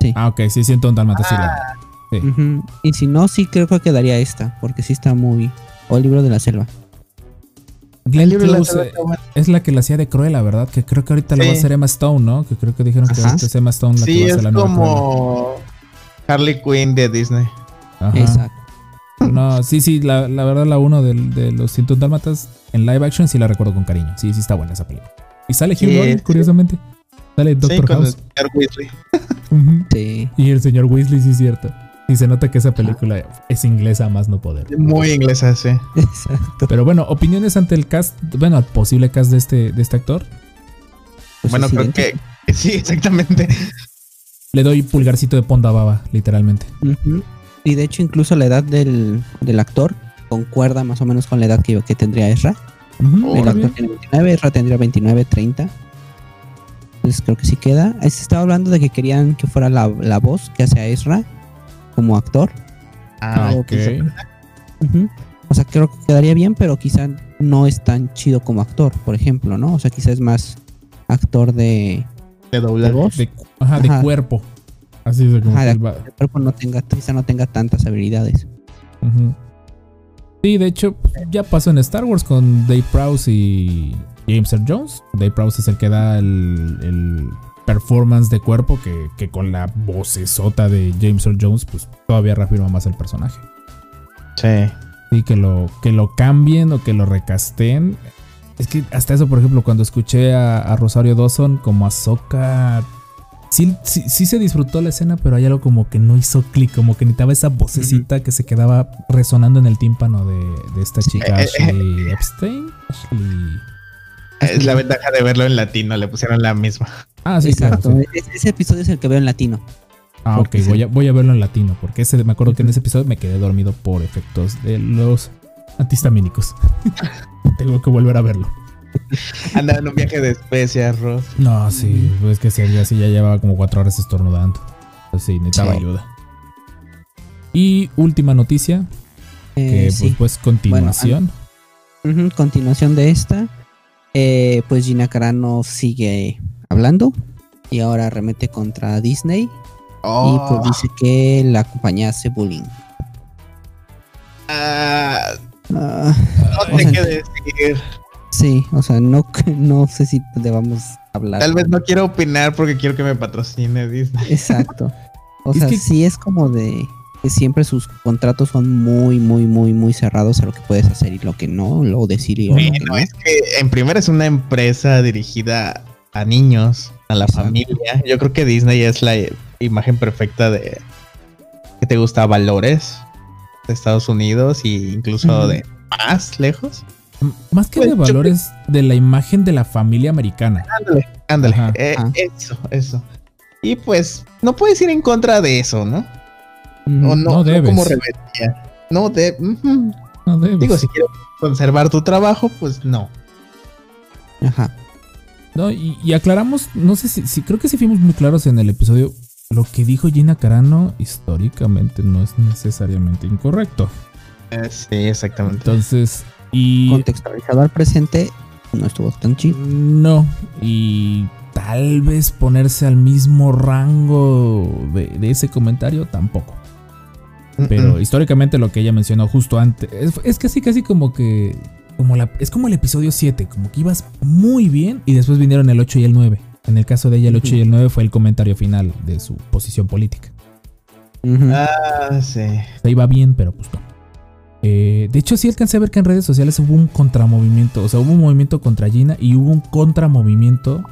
Sí. Ah, ok, sí, siento un dalmata, sí. la- Sí. Y si no, sí creo que quedaría esta, porque sí está muy. O el libro de la selva. Glenn libro de la selva eh, es la que la hacía de Cruella, ¿verdad? Que creo que ahorita la va a Sí. hacer Emma Stone, ¿no? Que creo que dijeron que Ajá. ahorita es Emma Stone la que Sí, va a es hacer la nueva Cruella. como Harley Quinn de Disney. Ajá. Exacto. No, sí, sí, la, la verdad la uno del- de, los 101 dálmatas en live action sí la recuerdo con cariño. Sí, sí está buena esa película. Y sale Hugh Sí, Laurie, sí. curiosamente. Sale Sí, Doctor con el House. señor Weasley. Ujú. Sí. Y el señor Weasley, sí es cierto. Y se nota que esa película es inglesa a más no poder. Muy inglesa, sí. Exacto. Pero bueno, opiniones ante el cast, bueno, posible cast de este, de este actor. Pues bueno, creo que sí, exactamente. Le doy pulgarcito de ponda baba, literalmente. Y de hecho, incluso la edad del, del actor concuerda más o menos con la edad que, que tendría Ezra. Ujú, el está actor bien. tiene 29, Ezra tendría 29, 30. Entonces creo que sí queda. Se estaba hablando de que querían que fuera la, la voz que hace a Ezra como actor. Ah, Pero, ok. O sea, creo que quedaría bien, pero quizá no es tan chido como actor, por ejemplo, ¿no? O sea, quizá es más actor de, de doblaje. voz. De, ajá, de cuerpo. Así es como Ajá, que de cuerpo no tenga, quizá no tenga tantas habilidades. Sí, de hecho, ya pasó en Star Wars con Dave Prowse y James Earl Jones. Dave Prowse es el que da el, el performance de cuerpo que, que con la vocesota de James Earl Jones, pues todavía reafirma más el personaje. Sí. Sí, que lo, que lo cambien o que lo recasten. Es que hasta eso, por ejemplo, cuando escuché a, a Rosario Dawson como Ahsoka, sí, sí, sí se disfrutó la escena, pero hay algo como que no hizo clic, como que necesitaba esa vocecita que se quedaba resonando en el tímpano de, de esta chica Eh, eh, Ashley Epstein. Ashley- Es la ventaja de verlo en latino, le pusieron la misma. Ah, sí, claro, Exacto. sí. Ese, episodio es el que veo en latino. Ah, ok, sí. voy a, voy a verlo en latino, porque ese, me acuerdo que en ese episodio me quedé dormido por efectos de los antihistamínicos. Tengo que volver a verlo. Anda en un viaje de especias, Ross. No, sí, pues que sí, ya, sí, ya llevaba como cuatro horas estornudando. Entonces sí, necesitaba Sí. ayuda. Y última noticia, que Eh, pues, sí. pues continuación. Continuación de esta, eh, pues Gina Carano sigue hablando y ahora remete contra Disney y Oh, pues dice que la compañía hace bullying. ah, Ah, no o sé sea, qué decir. sí, o sea, no, no sé si debamos hablar. Tal vez no quiero opinar porque quiero que me patrocine Disney. Exacto. O Es sea, que- sí es como de que siempre sus contratos son muy, muy, muy, muy cerrados a lo que puedes hacer y lo que no, lo decir y lo que Bueno, no. es que en primera es una empresa dirigida a niños, a la Exacto. familia. Yo creo que Disney es la imagen perfecta de que te gusta valores de Estados Unidos e incluso de más lejos. Más que Pues, de yo valores de la imagen de la familia americana. Ándale, ándale. Ajá. eh. Eso, eso. Y pues no puedes ir en contra de eso, ¿no? Ujú. O no, No debes. como rebeldía. No de. No debes. Digo, si quieres conservar tu trabajo, pues no. Ajá. No, y, y aclaramos, no sé si, si- creo que sí fuimos muy claros en el episodio. lo que dijo Gina Carano históricamente no es necesariamente incorrecto. Eh, sí, exactamente. Entonces, y Contextualizado al presente, no estuvo tan chido. no, y tal vez ponerse al mismo rango de, de ese comentario tampoco. Pero históricamente lo que ella mencionó justo antes es, es casi casi como que como la, es como el episodio 7, como que ibas muy bien y después vinieron el 8 y el 9. En el caso de ella el 8 y el 9 fue el comentario final de su posición política. Ah, sí. O sea, iba bien, pero pues no. Eh, de hecho, sí alcancé a ver que en redes sociales hubo un contramovimiento. O sea, hubo un movimiento contra Gina y hubo un contramovimiento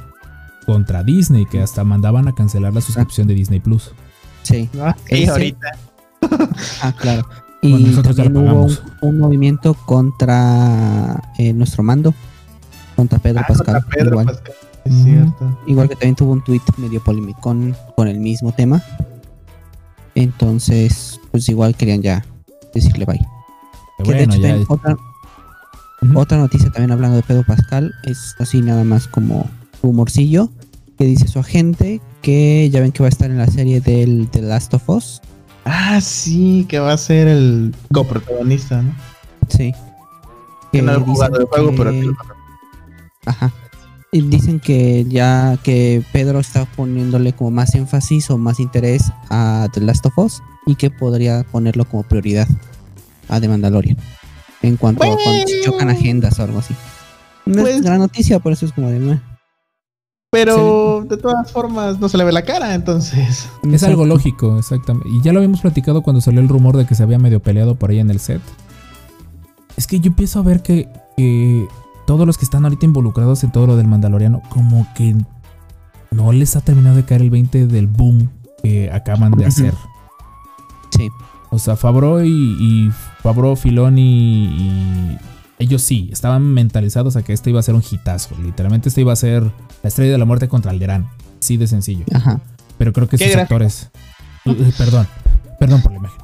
contra Disney, que hasta mandaban a cancelar la suscripción de Disney Plus. Sí. Ah, Ese- ahorita. Ah, claro. Bueno, Y también hubo un, movimiento contra eh, nuestro mando, contra Pedro Ah, Pascal. contra Pedro igual. Pascal. Es Ujú. cierto. Igual que también tuvo un tweet medio polémico con, con el mismo tema. Entonces, pues igual querían ya decirle bye. Que de hecho también otra, otra noticia también hablando de Pedro Pascal es así nada más como humorcillo que dice su agente que ya ven que va a estar en la serie del The Last of Us. Ah, sí, que va a ser el coprotagonista, ¿no? Sí. Que no dicen jugado el juego, pero que- sí. Ajá. Y dicen que ya que Pedro está poniéndole como más énfasis o más interés a The Last of Us y que podría ponerlo como prioridad a The Mandalorian. En cuanto a cuando se chocan agendas o algo así. No Pues- es gran noticia, por eso es como de. Pero de todas formas no se le ve la cara, entonces. Es algo lógico, exactamente. Y ya lo habíamos platicado cuando salió el rumor de que se había medio peleado por ahí en el set. Es que yo empiezo a ver que, que todos los que están ahorita involucrados en todo lo del Mandaloriano, como que no les ha terminado de caer el 20 del boom que acaban de hacer. Sí. O sea, Fabro y, y Fabro, Filoni y ellos sí, estaban mentalizados a que este iba a ser un hitazo. Literalmente este iba a ser la estrella de la muerte contra Alderán. Sí de sencillo. Ajá. Pero creo que sus gráfico. actores. Uh, uh, perdón, perdón por la imagen.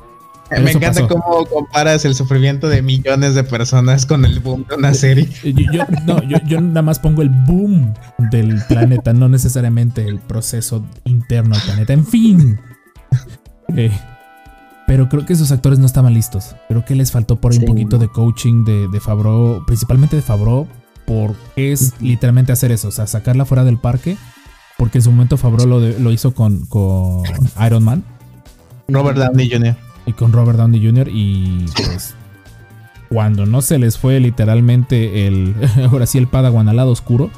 Pero Me encanta pasó. cómo comparas el sufrimiento de millones de personas con el boom de una serie. Eh, Yo, yo- no, yo, yo nada más pongo el boom del planeta, no necesariamente el proceso interno del planeta. En fin. Eh, pero creo que sus actores no estaban listos. Creo que les faltó por ahí un poquito de coaching de, de Favreau, principalmente de Favreau, porque es literalmente hacer eso, o sea, sacarla fuera del parque. Porque en su momento Favreau lo, de- lo hizo con, con Iron Man. Robert Downey Jr. y con Robert Downey Jr. y pues cuando no se les fue literalmente el ahora sí el Padawan al lado oscuro,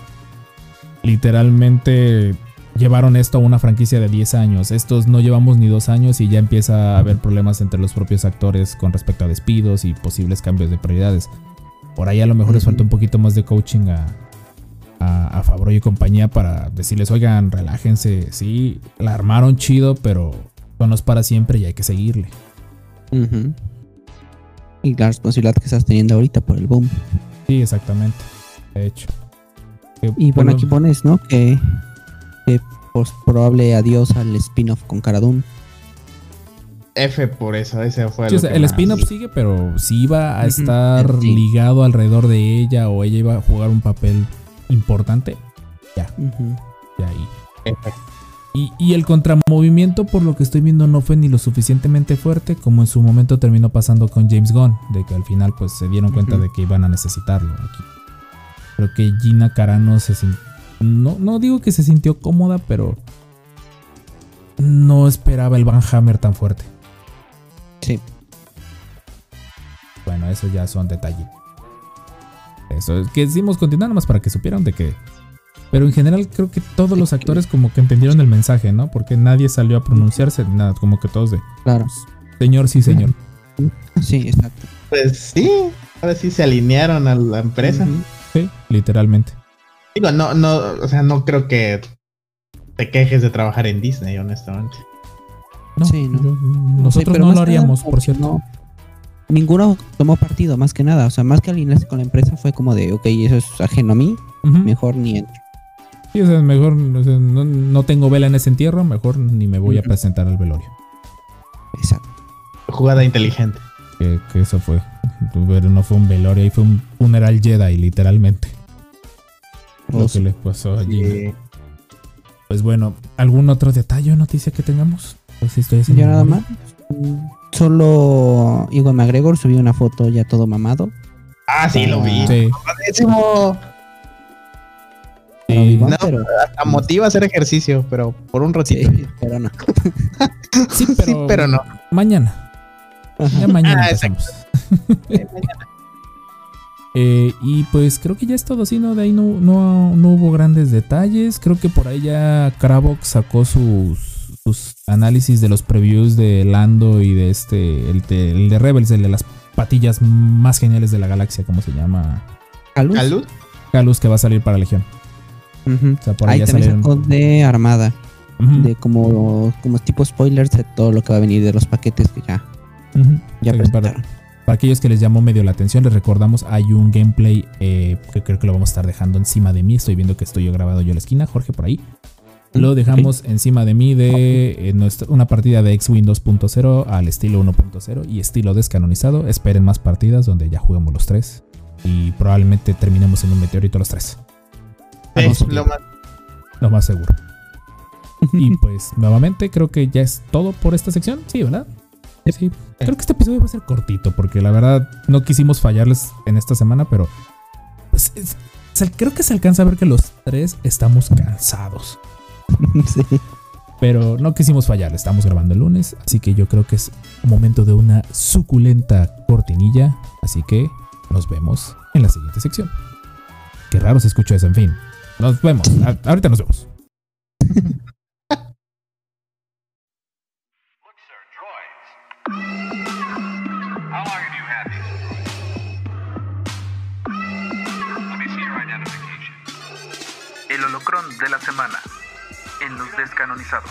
literalmente llevaron esto a una franquicia de 10 años. Estos no llevamos ni dos años y ya empieza a haber problemas entre los propios actores con respecto a despidos y posibles cambios de prioridades. Por ahí a lo mejor les falta un poquito más de coaching a, a, y compañía para decirles, oigan, relájense, sí, la armaron chido, pero no es para siempre y hay que seguirle. Ujú. Y la responsabilidad que estás teniendo ahorita por el boom. Sí, exactamente. De hecho. Que, Y bueno, bueno, aquí pones, ¿no? Que, que probable adiós al spin-off con Cara Dune. F por eso, ese fue sí, o sea, el spin-off sigue, pero si iba a estar ligado alrededor de ella o ella iba a jugar un papel importante, Ujú. ya ahí. F. Y, y el contramovimiento, por lo que estoy viendo, no fue ni lo suficientemente fuerte como en su momento terminó pasando con James Gunn, de que al final pues se dieron cuenta de que iban a necesitarlo aquí. Creo que Gina Carano se sintió, no, no digo que se sintió cómoda, pero no esperaba el Van Hammer tan fuerte. Sí. Bueno, eso ya son detalles. Eso es que decimos continuar nomás para que supieran de que. Pero en general creo que todos los actores como que entendieron el mensaje, ¿no? Porque nadie salió a pronunciarse, ni nada, como que todos de Claro. señor, sí, señor. Sí, exacto. Pues sí, ahora sí se alinearon a la empresa. Sí, literalmente. Digo, no, no, o sea, no creo que te quejes de trabajar en Disney, honestamente. No, Sí, no. yo- Sí, nosotros pero no lo nada haríamos, por cierto. no- ninguno tomó partido, más que nada. O sea, más que alinearse con la empresa fue como de, ok, eso es ajeno a mí, mejor ni entro. Sí, o sea, mejor o sea, no, no tengo vela en ese entierro, mejor ni me voy a presentar al velorio. Exacto. Jugada inteligente. Que, que eso fue. Pero no fue un velorio, ahí fue un funeral Jedi, literalmente. Lo que le pasó a Gina. Sí. Pues bueno, ¿algún otro detalle o noticia que tengamos? Pues sí, estoy haciendo Yo nada memoria. más. mm, Solo Iwan McGregor subió una foto ya todo mamado. Ah, sí, lo vi. Sí, sí. No, pero, Hasta motiva a hacer ejercicio, pero por un ratito. sí, pero no. Sí, Sí, pero, no. mañana. Ajá. Ya mañana Ah, empezamos. Eh, y pues creo que ya es todo así, ¿no? De ahí no, no, no hubo grandes detalles. Creo que por ahí ya Kravox sacó sus, sus análisis de los previews de Lando y de este, el de, el de Rebels, el de las patillas más geniales de la galaxia, ¿cómo se llama? ¿Calus? Salud. Galus que va a salir para Legión. Ujú. O sea, por ahí, Ahí ya también sacó de Armada. De como, como tipo spoilers de todo lo que va a venir de los paquetes que ya, ujú. ya Sí, para, presentaron. Para aquellos que les llamó medio la atención, les recordamos, hay un gameplay eh, que creo que lo vamos a estar dejando encima de mí. Estoy viendo que estoy yo grabado yo en la esquina, Jorge por ahí. Lo dejamos encima de mí de eh, nuestra- una partida de X-Wing 2.0 al estilo 1.0 y estilo descanonizado. Esperen más partidas donde ya juguemos los tres y probablemente terminemos en un meteorito los tres. Es lo más. Lo más seguro. Y pues nuevamente creo que ya es todo por esta sección. Sí, ¿verdad? Sí. Creo que este episodio va a ser cortito porque la verdad no quisimos fallarles en esta semana, pero pues es- creo que se alcanza a ver que los tres estamos cansados. sí. Pero no quisimos fallar, estamos grabando el lunes, así que yo creo que es momento de una suculenta cortinilla, así que nos vemos en la siguiente sección. Qué raro se escuchó eso, en fin. Nos vemos, ahorita nos vemos. El holocrón de la semana en los descanonizados.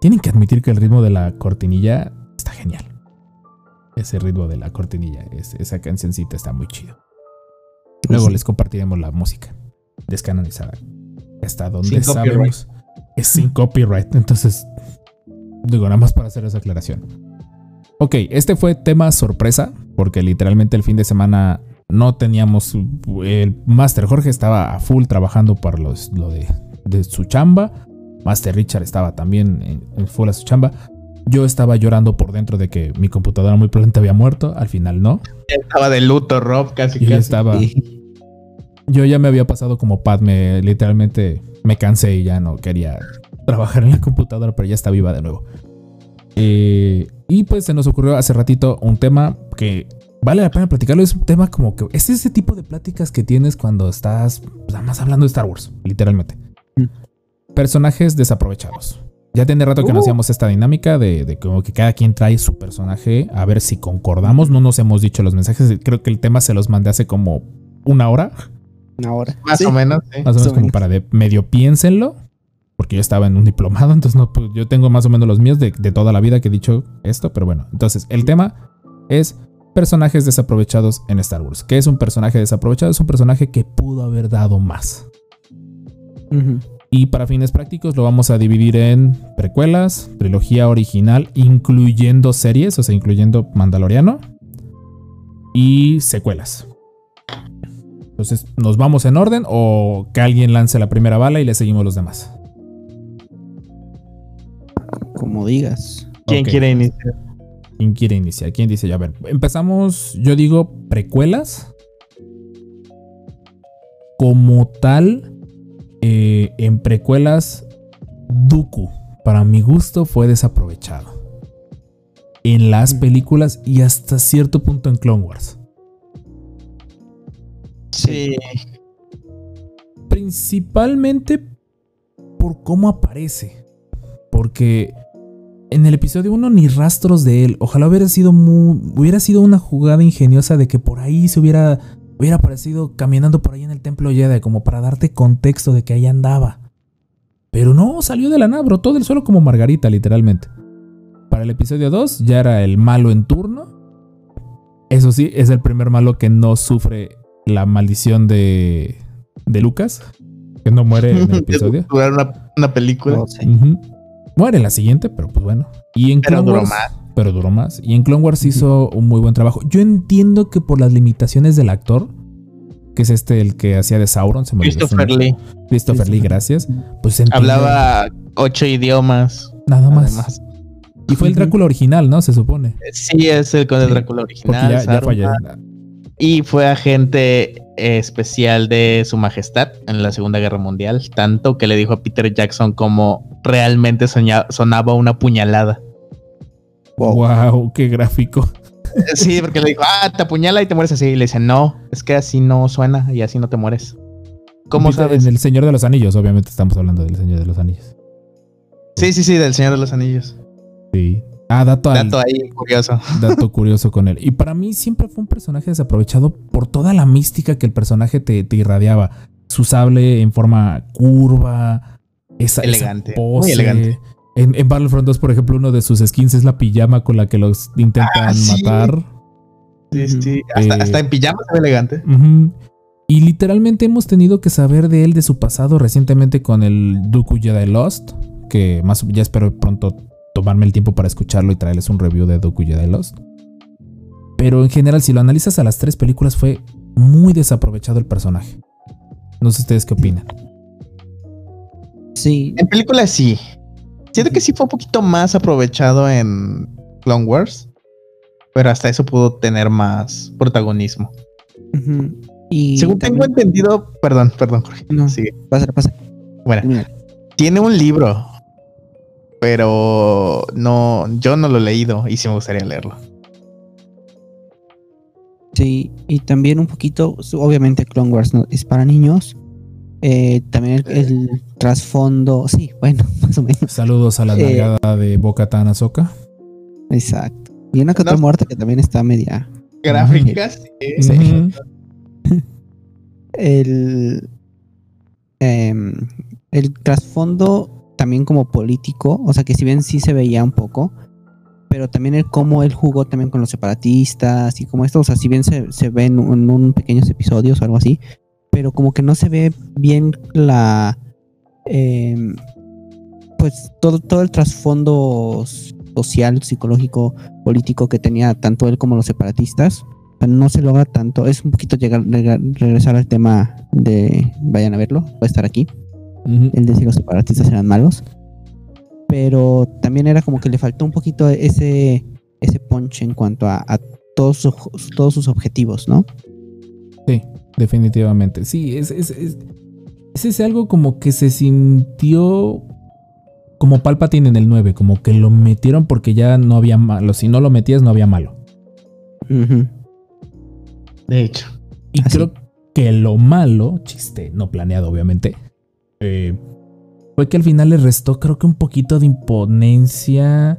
Tienen que admitir que el ritmo de la cortinilla está genial. Ese ritmo de la cortinilla, es- esa cancioncita está muy chido. Luego Sí. les compartiremos la música descanonizada. Hasta donde Sin copyright. Es sin copyright. Entonces, digo, nada más para hacer esa aclaración. Ok, este fue tema sorpresa, porque literalmente el fin de semana no teníamos. El Master Jorge estaba a full trabajando para los, lo de, de su chamba. Master Richard estaba también en, en full a su chamba. Yo estaba llorando por dentro de que mi computadora muy probablemente había muerto. Al final no. Estaba de luto, Rob, casi Yo casi. estaba. Sí. Yo ya me había pasado como Padme, literalmente me cansé y ya no quería trabajar en la computadora, pero ya está viva de nuevo. Eh, y pues se nos ocurrió hace ratito un tema que vale la pena platicarlo. Es un tema como que es ese tipo de pláticas que tienes cuando estás pues, nada más hablando de Star Wars, literalmente. Mm. Personajes desaprovechados. Ya tiene rato que no hacíamos esta dinámica de, de como que cada quien trae su personaje a ver si concordamos. No nos hemos dicho los mensajes. Creo que el tema se los mandé hace como una hora. Una hora. Más Sí. o menos, sí. Más o menos como para de medio piénsenlo. Porque yo estaba en un diplomado, entonces no, pues, yo tengo más o menos los míos de, de toda la vida que he dicho esto, pero bueno. Entonces, el tema es personajes desaprovechados en Star Wars. ¿Qué es un personaje desaprovechado? Es un personaje que pudo haber dado más. Y para fines prácticos lo vamos a dividir en precuelas, trilogía original, incluyendo series, o sea, incluyendo Mandaloriano, y secuelas. Entonces, ¿nos vamos en orden o que alguien lance la primera bala y le seguimos los demás? Como digas. ¿Quién quiere iniciar? ¿Quién quiere iniciar? ¿Quién dice ya? A ver, empezamos, yo digo precuelas. Como tal, eh, en precuelas, Dooku, para mi gusto, fue desaprovechado. En las películas y hasta cierto punto en Clone Wars. Sí. Principalmente por cómo aparece. Porque en el episodio 1 ni rastros de él. Ojalá hubiera sido muy, hubiera sido una jugada ingeniosa de que por ahí se hubiera hubiera aparecido caminando por ahí en el templo Jedi como para darte contexto de que ahí andaba. Pero no, salió de la nada, brotó del suelo como Margarita, literalmente. Para el episodio 2 ya era el malo en turno. Eso sí, es el primer malo que no sufre la maldición de, de Lucas, que no muere en el episodio. Jugar una, una película. Muere en la siguiente, pero pues bueno. Y en Pero Clone duró Wars- más. Pero duró más. Y en Clone Wars hizo un muy buen trabajo. Yo entiendo que por las limitaciones del actor, que es este el que hacía de Sauron, se me Christopher. Lee Christopher Lee, gracias. Pues entiendo- hablaba ocho idiomas. nada más. Además. Y fue el Drácula original, ¿no? Se supone. Sí, es el con el Sí, Drácula Porque original. ya, ya falló. Y fue agente especial de su majestad en la Segunda Guerra Mundial, tanto que le dijo a Peter Jackson como realmente sonaba una puñalada. Wow. qué gráfico. Sí, porque le dijo, ah, te apuñala y te mueres así. Y le dice, no, es que así no suena y así no te mueres. ¿Cómo Peter- sabes? En El Señor de los Anillos, obviamente estamos hablando del Señor de los Anillos. Sí, sí, sí, del Señor de los Anillos. Sí. Ah, dato, al- Dato ahí curioso. dato curioso con él. Y para mí siempre fue un personaje desaprovechado por toda la mística que el personaje te, te irradiaba. Su sable en forma curva, esa, esa Elegante, muy pose. elegante. En, en Battlefront 2, por ejemplo, uno de sus skins es la pijama con la que los intentan Ah, sí. matar. Sí, sí. Hasta, Eh, hasta en pijama ve elegante. Y literalmente hemos tenido que saber de él, de su pasado, recientemente con el Dooku Jedi Lost, que más ya espero pronto tomarme el tiempo para escucharlo y traerles un review de Dooku Jedi Lost. Pero en general, si lo analizas a las tres películas, fue muy desaprovechado el personaje. No sé ustedes qué opinan. Sí, En películas sí. Siento que sí fue un poquito más aprovechado en Clone Wars. Pero hasta eso pudo tener más protagonismo. y Según tengo entendido, perdón, perdón, Jorge. No, Sigue. pasa, pasa. Bueno, Mira, tiene un libro, pero no, yo no lo he leído y sí me gustaría leerlo. Sí, y también un poquito, obviamente Clone Wars no, es para niños. Eh, también el, el trasfondo, sí, bueno, más o menos. Saludos a la Eh. nalgada de Boca Tan Ahsoka. Exacto. Y una que No. muerte que también está media. Gráficas, sí, sí. El, em, el trasfondo también como político, o sea que si bien sí se veía un poco, pero también el cómo él jugó también con los separatistas y como esto, o sea, si bien se, se ve en, un- pequeños episodios o algo así, pero como que no se ve bien la... em, pues todo, todo el trasfondo social, psicológico, político que tenía tanto él como los separatistas. No se logra tanto. Es un poquito llegar, regresar al tema de vayan a verlo, va a estar aquí. El de si los separatistas eran malos. Pero también era como que le faltó un poquito ese, ese punch en cuanto a, a todos, sus, todos sus objetivos, ¿no? Sí, definitivamente. Sí, es, es, es, es ese algo como que se sintió como Palpatine en el 9, como que lo metieron porque ya no había malo. Si no lo metías, no había malo. De hecho. Y Así. creo que lo malo, chiste, no planeado, obviamente, eh, fue que al final le restó, creo que un poquito de imponencia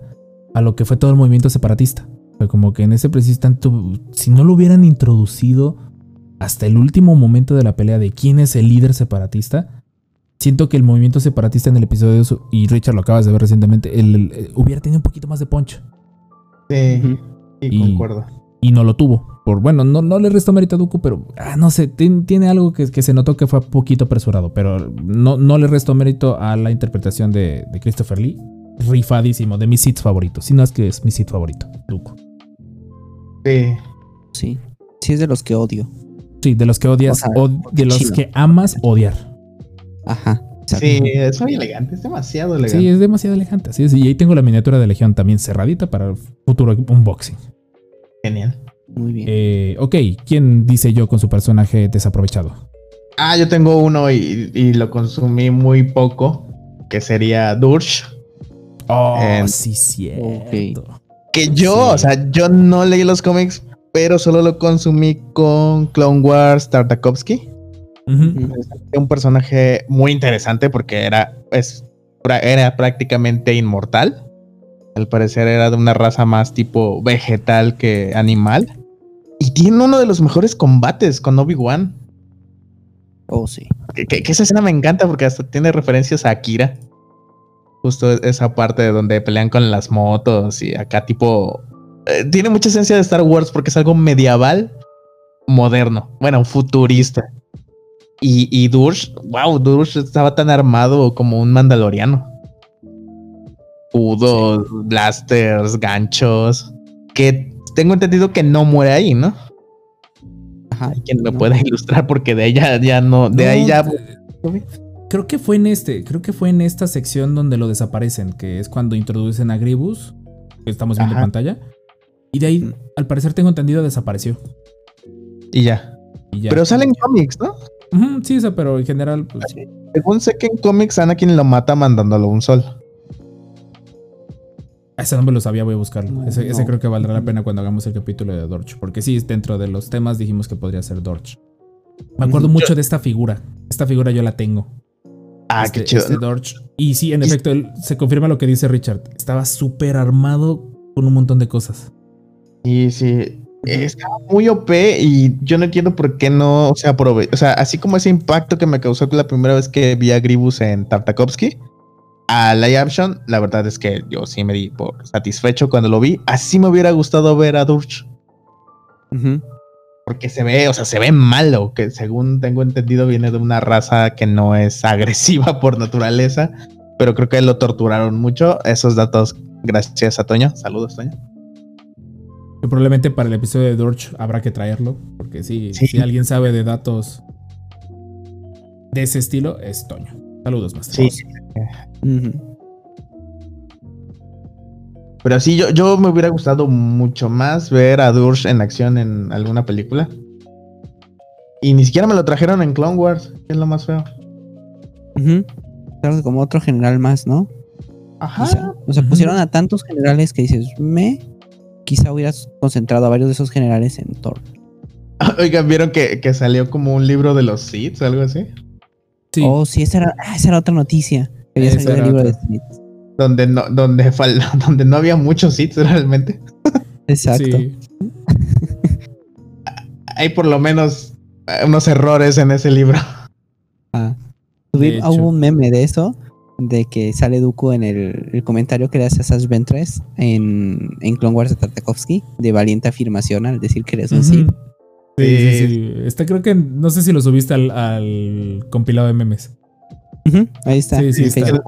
a lo que fue todo el movimiento separatista. Fue como que en ese preciso instante, si no lo hubieran introducido hasta el último momento de la pelea de quién es el líder separatista, siento que el movimiento separatista en el episodio, y Richard lo acabas de ver recientemente, el- el- hubiera tenido un poquito más de punch. Sí, sí, Y- concuerdo. y no lo tuvo. Por, bueno, no, no le restó mérito a Dooku, pero ah, no sé, tien- tiene algo que, que se notó que fue un poquito apresurado, pero no, no le restó mérito a la interpretación de, de Christopher Lee. Rifadísimo, de mis hits favoritos. Si no es que es mi hit favorito, Dooku. Sí. Sí. Sí es de los que odio. Sí, de los que odias, O sea, od- de los chido. que amas odiar. Ajá. Sí, es muy elegante, es demasiado elegante. Sí, es demasiado elegante. Así es, y ahí tengo la miniatura de Legión también cerradita para el futuro unboxing. Genial. Muy bien. Eh, ok, ¿quién dice yo con su personaje desaprovechado? Ah, yo tengo uno y, y lo consumí muy poco, que sería Dursh. Oh, Em, sí, cierto. Que yo, Sí. o sea, yo no leí los cómics, pero solo lo consumí con Clone Wars Tartakovsky. Es un personaje muy interesante porque era, es, era prácticamente inmortal. Al parecer era de una raza más tipo vegetal que animal. Y tiene uno de los mejores combates con Obi-Wan. Oh, sí. Que, que- que esa escena me encanta porque hasta tiene referencias a Akira. Justo esa parte de donde pelean con las motos y acá tipo... eh, tiene mucha esencia de Star Wars porque es algo medieval moderno. Bueno, futurista. Y, y Dursh, wow, Dursh estaba tan armado como un mandaloriano. escudos, blasters, ganchos. Que tengo entendido que no muere ahí, ¿no? Ajá. Quien me No. pueda ilustrar porque de ahí ya, no, de No, ahí ya. eh, Creo que fue en este, creo que fue en esta sección donde lo desaparecen, que es cuando introducen a Gribus, que estamos viendo en pantalla. Y de ahí, Mm. al parecer tengo entendido, desapareció. Y ya. Y ya. Pero salen cómics, ¿no? Ujú, sí, o sea, pero en general, pues, Según sé que en cómics Anakin lo mata mandándolo a un sol. Ese no me lo sabía, voy a buscarlo. Ese, creo que valdrá la pena cuando hagamos el capítulo de Dorch, porque sí, dentro de los temas dijimos que podría ser Dorch. Me acuerdo mucho de esta figura. Esta figura yo la tengo. Ah, este, qué chido. este Dorch. Y sí, en Y- efecto, él- se confirma lo que dice Richard. Estaba súper armado con un montón de cosas. Y sí, estaba muy OP y yo no entiendo por qué no se aprove. O sea, así como ese impacto que me causó la primera vez que vi a Gribus en Tartakovsky, a live action, la verdad es que yo sí me di por satisfecho cuando lo vi. Así me hubiera gustado ver a Durch. Porque se ve, o sea, se ve malo, que según tengo entendido viene de una raza que no es agresiva por naturaleza, pero creo que lo torturaron mucho. Esos datos, gracias a Toño. Saludos, Toño. Probablemente para el episodio de Dorch habrá que traerlo. Porque sí, Sí. si alguien sabe de datos de ese estilo, es Toño. Saludos, Master. Sí. Pero sí, yo, yo me hubiera gustado mucho más ver a Dursh en acción en alguna película. Y ni siquiera me lo trajeron en Clone Wars, que es lo más feo. Como otro general más, ¿no? Quizá. O sea, pusieron a tantos generales que dices, me. Quizá hubieras concentrado a varios de esos generales en Thor. Oigan, ¿vieron que, que salió como un libro de los Sith o algo así? Sí. Oh, sí, esa era, ah, esa era otra noticia. Que había Esa salido el era libro de otra. Smith. Donde no, donde, fal- donde no había muchos Sith realmente. Exacto. Sí. Hay por lo menos eh, unos errores en ese libro. Ah. Hubo un meme de eso, de que sale Dooku en el, el comentario que le hace a Sash Ventress en, en Clone Wars de Tartakovsky, de valiente afirmación al decir que eres un. Sith. Sí, sí, sí. Este creo que no sé si lo subiste al, al compilado de memes. Ahí está. Sí, sí, en está. Facebook.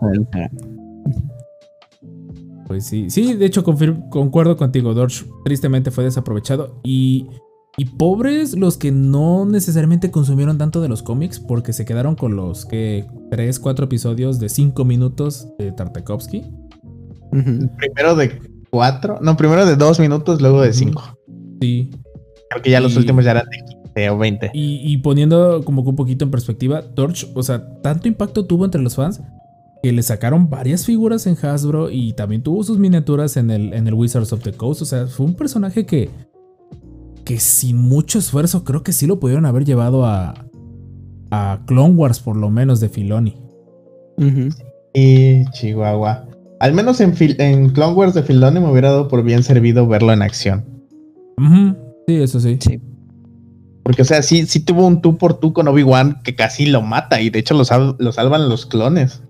Pues sí, sí, de hecho concuerdo contigo, Dorch tristemente fue desaprovechado y, y pobres los que no necesariamente consumieron tanto de los cómics porque se quedaron con los que 3, 4 episodios de 5 minutos de Tartakovsky. Primero de cuatro, no, primero de dos minutos, luego de Ujú. cinco. Sí, Creo que ya los últimos ya eran de 15 o 20. y, y poniendo como que un poquito en perspectiva, Torch, o sea, tanto impacto tuvo entre los fans que le sacaron varias figuras en Hasbro y también tuvo sus miniaturas en el, en el Wizards of the Coast. O sea, fue un personaje que, que sin mucho esfuerzo creo que sí lo pudieron haber llevado a, a Clone Wars, por lo menos de Filoni. Y Chihuahua. Al menos en, en Clone Wars de Filoni me hubiera dado por bien servido verlo en acción. Ujú, Sí, eso sí. Sí. Porque, o sea, sí, sí tuvo un tú por tú con Obi-Wan que casi lo mata y de hecho lo, sal- lo salvan los clones.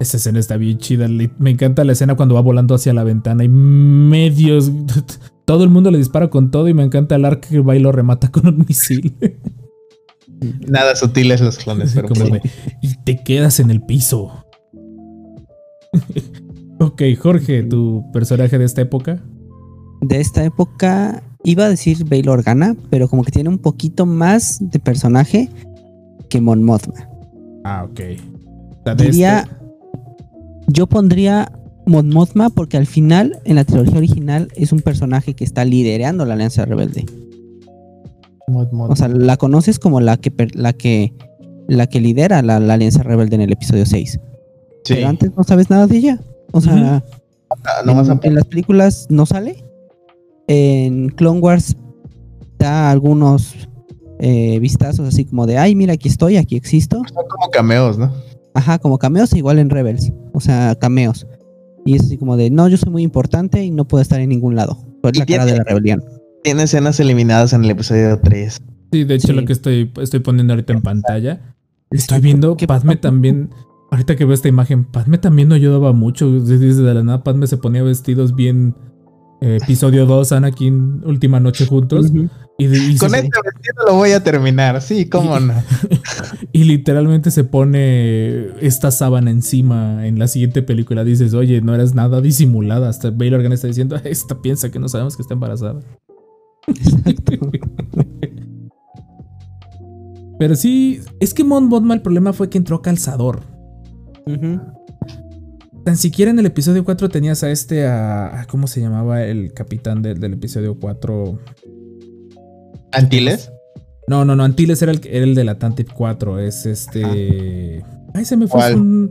Esa escena está bien chida. Me encanta la escena cuando va volando hacia la ventana y medios. Todo el mundo le dispara con todo y me encanta el arc que va y lo remata con un misil. Nada sutiles los clones, pero Como sí. de, y te quedas en el piso. ok, Jorge, tu personaje de esta época. De esta época iba a decir Bail Organa, pero como que tiene un poquito más de personaje que Mon Mothma. Ah, ok. Diría, este- yo pondría Mon Mothma porque al final, en la trilogía original, es un personaje que está liderando la Alianza Rebelde. Mod- mod- O sea, la conoces como la que la que la que lidera la, la Alianza Rebelde en el episodio 6. sí. Pero antes no sabes nada de ella. O sea, Ah, en, a- en las películas no sale. En Clone Wars da algunos eh, vistazos así como de, ay, mira, aquí estoy, aquí existo. son como cameos, ¿no? Ajá, como cameos, igual en Rebels. O sea, cameos. Y es así como de, no, yo soy muy importante y no puedo estar en ningún lado. Y la cara tiene- de la rebelión. Tiene escenas eliminadas en el episodio 3. Sí, de hecho, Sí. lo que estoy, estoy poniendo ahorita en pantalla. Estoy viendo ¿Qué Padme también. Ahorita que veo esta imagen, Padme también no ayudaba mucho. Desde desde la nada, Padme se ponía vestidos bien. Episodio 2, Anakin, última noche juntos. Y, y Con se- este vestido lo voy a terminar, sí, cómo Y- no. y literalmente se pone esta sábana encima en la siguiente película. Dices, oye, no eres nada disimulada. Hasta Bail Organa está diciendo, esta piensa que no sabemos que está embarazada. Pero sí, es que Mon Mothma el problema fue que entró calzador. Ujú. Tan siquiera en el episodio 4 tenías a este, a, a- ¿cómo se llamaba el capitán del, del episodio 4? ¿Antiles? No, no, no, Antilles era el, era el del Atlantic 4, es este... Ay, se me fue ¿Cuál? su,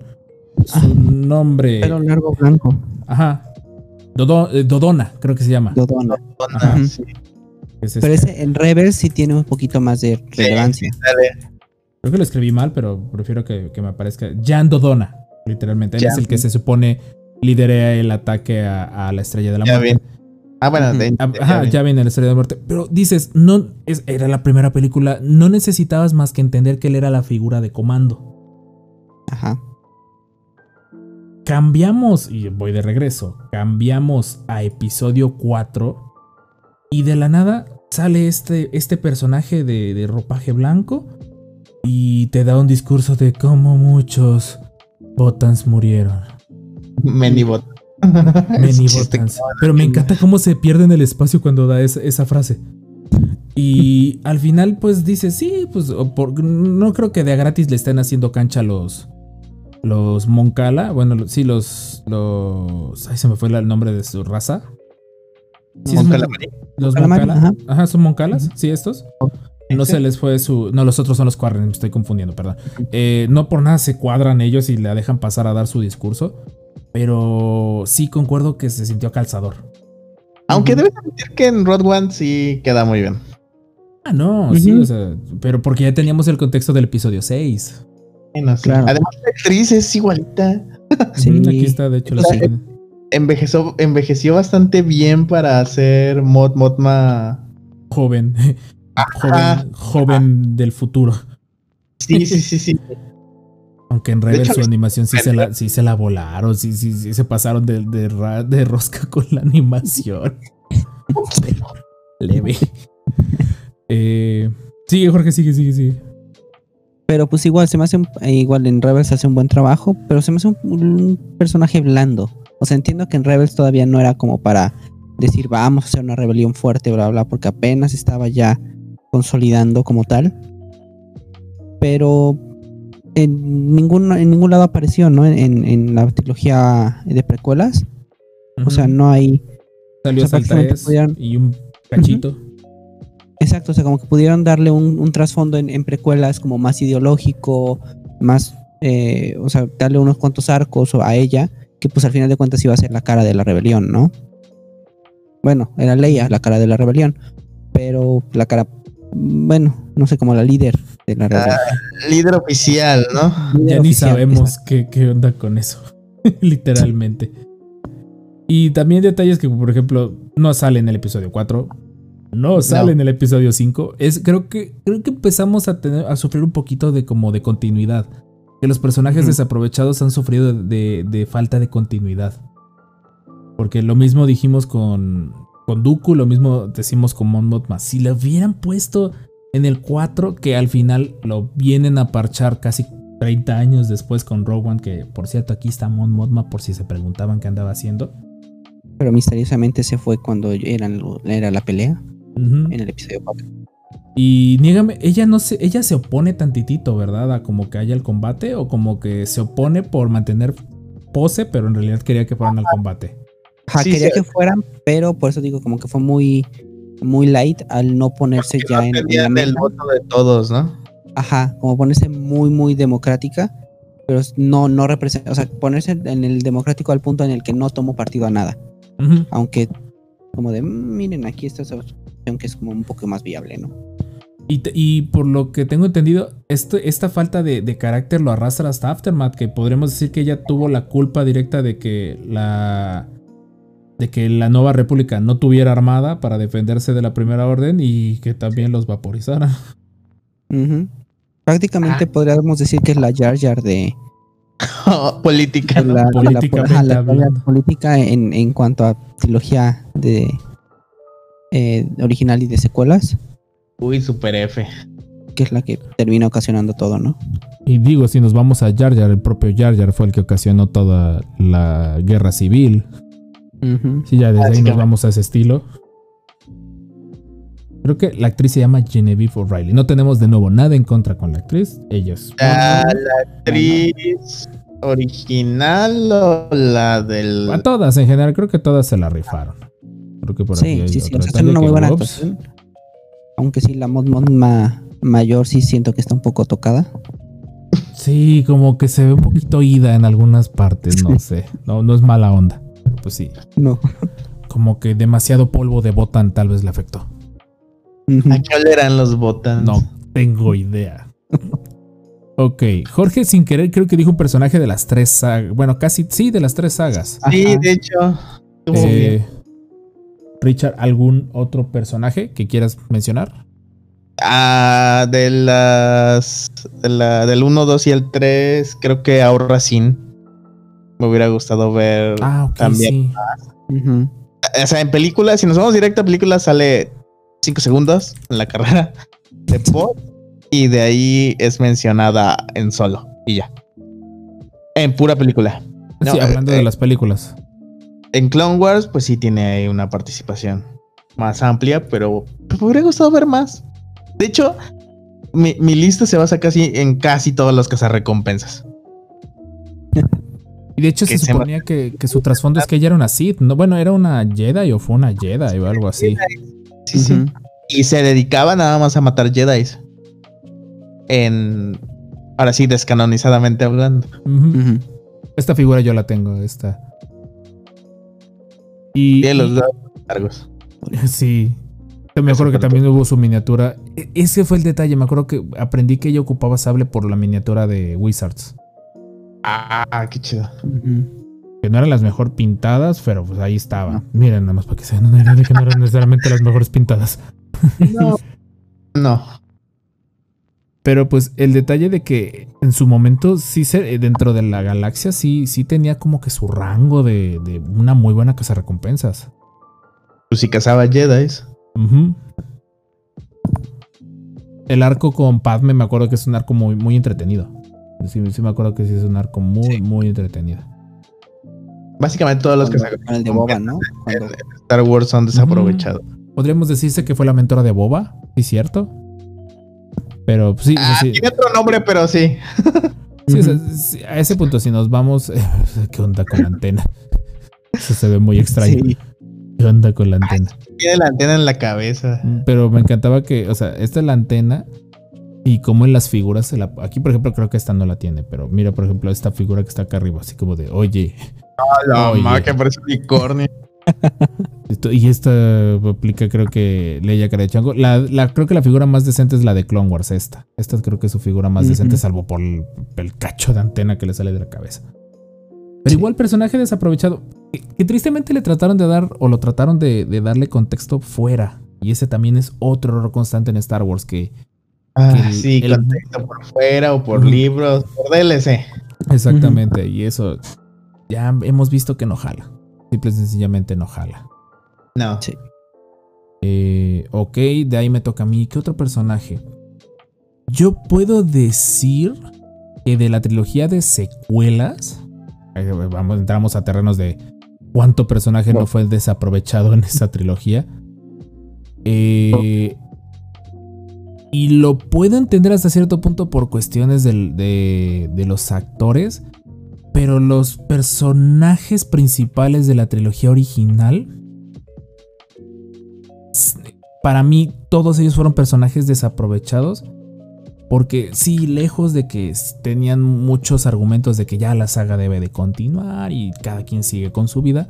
su Ah. nombre. Pelo largo blanco. Ajá. Dodo- eh, Dodona, creo que se llama. Dodona. Ujú. sí, Es Pero este. ese en Rebels sí tiene un poquito más de relevancia. Creo que lo escribí mal, pero prefiero que, que me aparezca. Jan Dodona, literalmente. Él es el que se supone lidera el ataque a, a la estrella de la Ya muerte. vi. Ah, bueno, de- Ah, ya Ajá, ya viene la estrella de la muerte. Pero dices, no, es- era la primera película. No necesitabas más que entender que él era la figura de comando. Ajá. Cambiamos, y voy de regreso, cambiamos a episodio 4 y de la nada sale este, este personaje de, de ropaje blanco y te da un discurso de cómo muchos Botans murieron. Many Ese chiste Botans. Pero me encanta cómo se pierde en el espacio cuando da esa, esa frase. Y al final, pues dice, sí, pues por- no creo que de a gratis le estén haciendo cancha a los. Los Moncala. Bueno, sí, los. Los. Ay, se me fue el nombre de su raza. Sí, Moncala Mon-. Los Moncala, Moncala. ajá. Ajá. son Moncalas. Sí, estos. No Sí. se les fue su. No, los otros son los Quarren, me estoy confundiendo, perdón. Eh, no por nada se cuadran ellos y la dejan pasar a dar su discurso. Pero sí concuerdo que se sintió calzador. Aunque debes admitir que en Road One sí queda muy bien. Ah, no, sí, o sea, pero porque ya teníamos el contexto del episodio 6. Bueno, sí. Claro. Además, la actriz es igualita. Sí. Aquí está, de hecho, la siguiente. Envejeció, envejeció bastante bien para hacer Mod Modma. joven. Ajá. joven, joven del futuro. Sí, sí, sí, sí. Aunque en Rebel hecho, su animación sí se, la, sí se la volaron, sí, sí, sí se pasaron de, de, ra- de rosca con la animación. Leve. Eh, sigue, Jorge, sigue, sigue, sigue. Pero pues igual se me hace un- eh, igual en Rebels hace un buen trabajo, pero se me hace un, un personaje blando. O sea, entiendo que en Rebels todavía no era como para decir vamos a hacer una rebelión fuerte, bla, bla, porque apenas estaba ya consolidando como tal. Pero en ningún, en ningún lado apareció, ¿no? En, en la trilogía de precuelas. O sea, no hay. Salió o hasta sea, el prácticamente 3 pudieron- y un cachito. Exacto, o sea, como que pudieron darle un, un trasfondo en, en precuelas como más ideológico, más, eh, o sea, darle unos cuantos arcos a ella, que pues al final de cuentas iba a ser la cara de la rebelión, ¿no? Bueno, era Leia la cara de la rebelión, pero la cara, bueno, no sé, como la líder de la rebelión. Líder oficial, ¿no? Líder Ya ni sabemos qué, qué onda con eso. Literalmente. Y también detalles que, por ejemplo, no sale en el episodio 4. No sale No. en el episodio 5. Es, creo, que, creo que empezamos a, tener, a sufrir un poquito de como de continuidad. Que los personajes desaprovechados han sufrido de, de falta de continuidad. Porque lo mismo dijimos con, con Dooku, lo mismo decimos con Mon Mothma. Si lo hubieran puesto en el 4, que al final lo vienen a parchar casi 30 años después con Rogue One, que por cierto aquí está Mon Mothma por si se preguntaban qué andaba haciendo. Pero misteriosamente se fue cuando eran, era la pelea en el episodio 4. Y niégame, ella no se, ella se opone tantitito, ¿verdad? A como que haya el combate o como que se opone por mantener pose, pero en realidad quería que fueran al combate. Ajá, Sí, quería sí. que fueran, pero por eso digo como que fue muy, muy light al no ponerse ya no en, en la el voto de todos, ¿no? Ajá, como ponerse muy, muy democrática, pero no, no representa, o sea, ponerse en el democrático al punto en el que no tomo partido a nada, aunque como de, "Mm, miren, aquí está esa opción que es como un poco más viable, ¿no? Y, te- y por lo que tengo entendido, esto, esta falta de, de carácter lo arrastra hasta Aftermath, que podremos decir que ella tuvo la culpa directa de que la de que la nueva república no tuviera armada para defenderse de la primera orden y que también los vaporizaran. Ujú. Prácticamente Ah. podríamos decir que es la Jar Jar de, Política. la, política en, en cuanto a trilogía de eh, original y de secuelas. Uy, super F. que es la que termina ocasionando todo, ¿no? Y digo, si nos vamos a Jar Jar, el propio Jar Jar fue el que ocasionó toda la guerra civil. Ujú. Sí, ya desde ahí nos vamos a ese estilo. Creo que la actriz se llama Genevieve O'Reilly. No tenemos de nuevo nada en contra con la actriz. Ellos. La, la actriz original o la del. A todas en general, creo que todas se la rifaron. Creo que por aquí Sí, hay sí, sí, o sea, una muy buena actuación. Aunque sí, la Mod Mod ma- mayor sí siento que está un poco tocada. Sí, como que se ve un poquito ida en algunas partes, no sé. No, no es mala onda. Pues sí. No. Como que demasiado polvo de botan tal vez le afectó. ¿A qué eran los botas? No tengo idea. Ok, Jorge sin querer creo que dijo un personaje de las tres sagas. Bueno, casi sí, de las tres sagas. Sí, Ajá. de hecho. Eh. Richard, ¿algún otro personaje que quieras mencionar? Ah, de las. De la, del 1, 2 y el 3, creo que ahorra sin. Me hubiera gustado ver. Ah, también. sí. O sea, en películas, si nos vamos directo a películas, sale 5 segundos en la carrera de Pod. Y de ahí es mencionada en solo. Y ya. En pura película. No, sí, hablando eh, de eh. las películas. En Clone Wars, pues sí tiene ahí una participación más amplia, pero pues, me hubiera gustado ver más. De hecho, mi, mi lista se basa casi en casi todas las cazarrecompensas. Y de hecho se suponía que, que su trasfondo es que ella era una Sith. No, bueno, era una Jedi o fue una Jedi o algo así. Sí, sí. Y se dedicaba nada más a matar Jedi. En. Ahora sí, descanonizadamente hablando. Esta figura yo la tengo, esta. Y, Tiene los dos largos. Sí. Me acuerdo que también hubo su miniatura. E- Ese fue el detalle. Me acuerdo que aprendí que ella ocupaba sable por la miniatura de Wizards. Ah, qué chido. Que no eran las mejor pintadas, pero pues ahí estaba. Miren, nada más para que se den una idea de que no eran necesariamente las mejores pintadas. No. no. Pero pues el detalle de que en su momento sí se, eh, dentro de la galaxia sí, sí tenía como que su rango de, de una muy buena casa recompensas. Pues si cazaba Jedi. Ujú. El arco con Padme me acuerdo que es un arco muy, muy entretenido. Sí, sí me acuerdo que sí es un arco muy, Sí. muy entretenido. Básicamente todos los que Cuando- con el de Boba, ¿no? Cuando- Star Wars son desaprovechados. Podríamos decirse que fue la mentora de Boba, ¿sí cierto? Pero pues, sí, Ah, sí, tiene otro nombre, pero sí. sí, o sea, sí, a ese punto si nos vamos... ¿Qué onda con la antena? Eso se ve muy extraño. Sí. ¿Qué onda con la antena? Tiene la antena en la cabeza. Pero me encantaba que, o sea, esta es la antena y como en las figuras la... Aquí, por ejemplo, creo que esta no la tiene, pero mira, por ejemplo, esta figura que está acá arriba, así como de, oye, La Oye. mamá que parece unicornio. esto- y esta aplica creo que Leia cara de chango. La, la- creo que la figura más decente es la de Clone Wars, esta. Esta creo que es su figura más decente, salvo por el, el cacho de antena que le sale de la cabeza. Pero igual personaje desaprovechado, que, que tristemente le trataron de dar, o lo trataron de, de darle contexto fuera. Y ese también es otro error constante en Star Wars, que Ah, el- sí, el- contexto por fuera o por libros, por DLC. Exactamente, y eso ya hemos visto que no jala. Simple y sencillamente no jala. No. Sí. Eh, ok, de ahí me toca a mí. ¿Qué otro personaje? Yo puedo decir que de la trilogía de secuelas, eh, vamos, entramos a terrenos de cuánto personaje no fue desaprovechado en esta trilogía. Eh, y lo puedo entender hasta cierto punto por cuestiones de, de los actores. Pero los personajes principales de la trilogía original. Para mí, todos ellos fueron personajes desaprovechados. Porque sí, lejos de que tenían muchos argumentos de que ya la saga debe de continuar y cada quien sigue con su vida.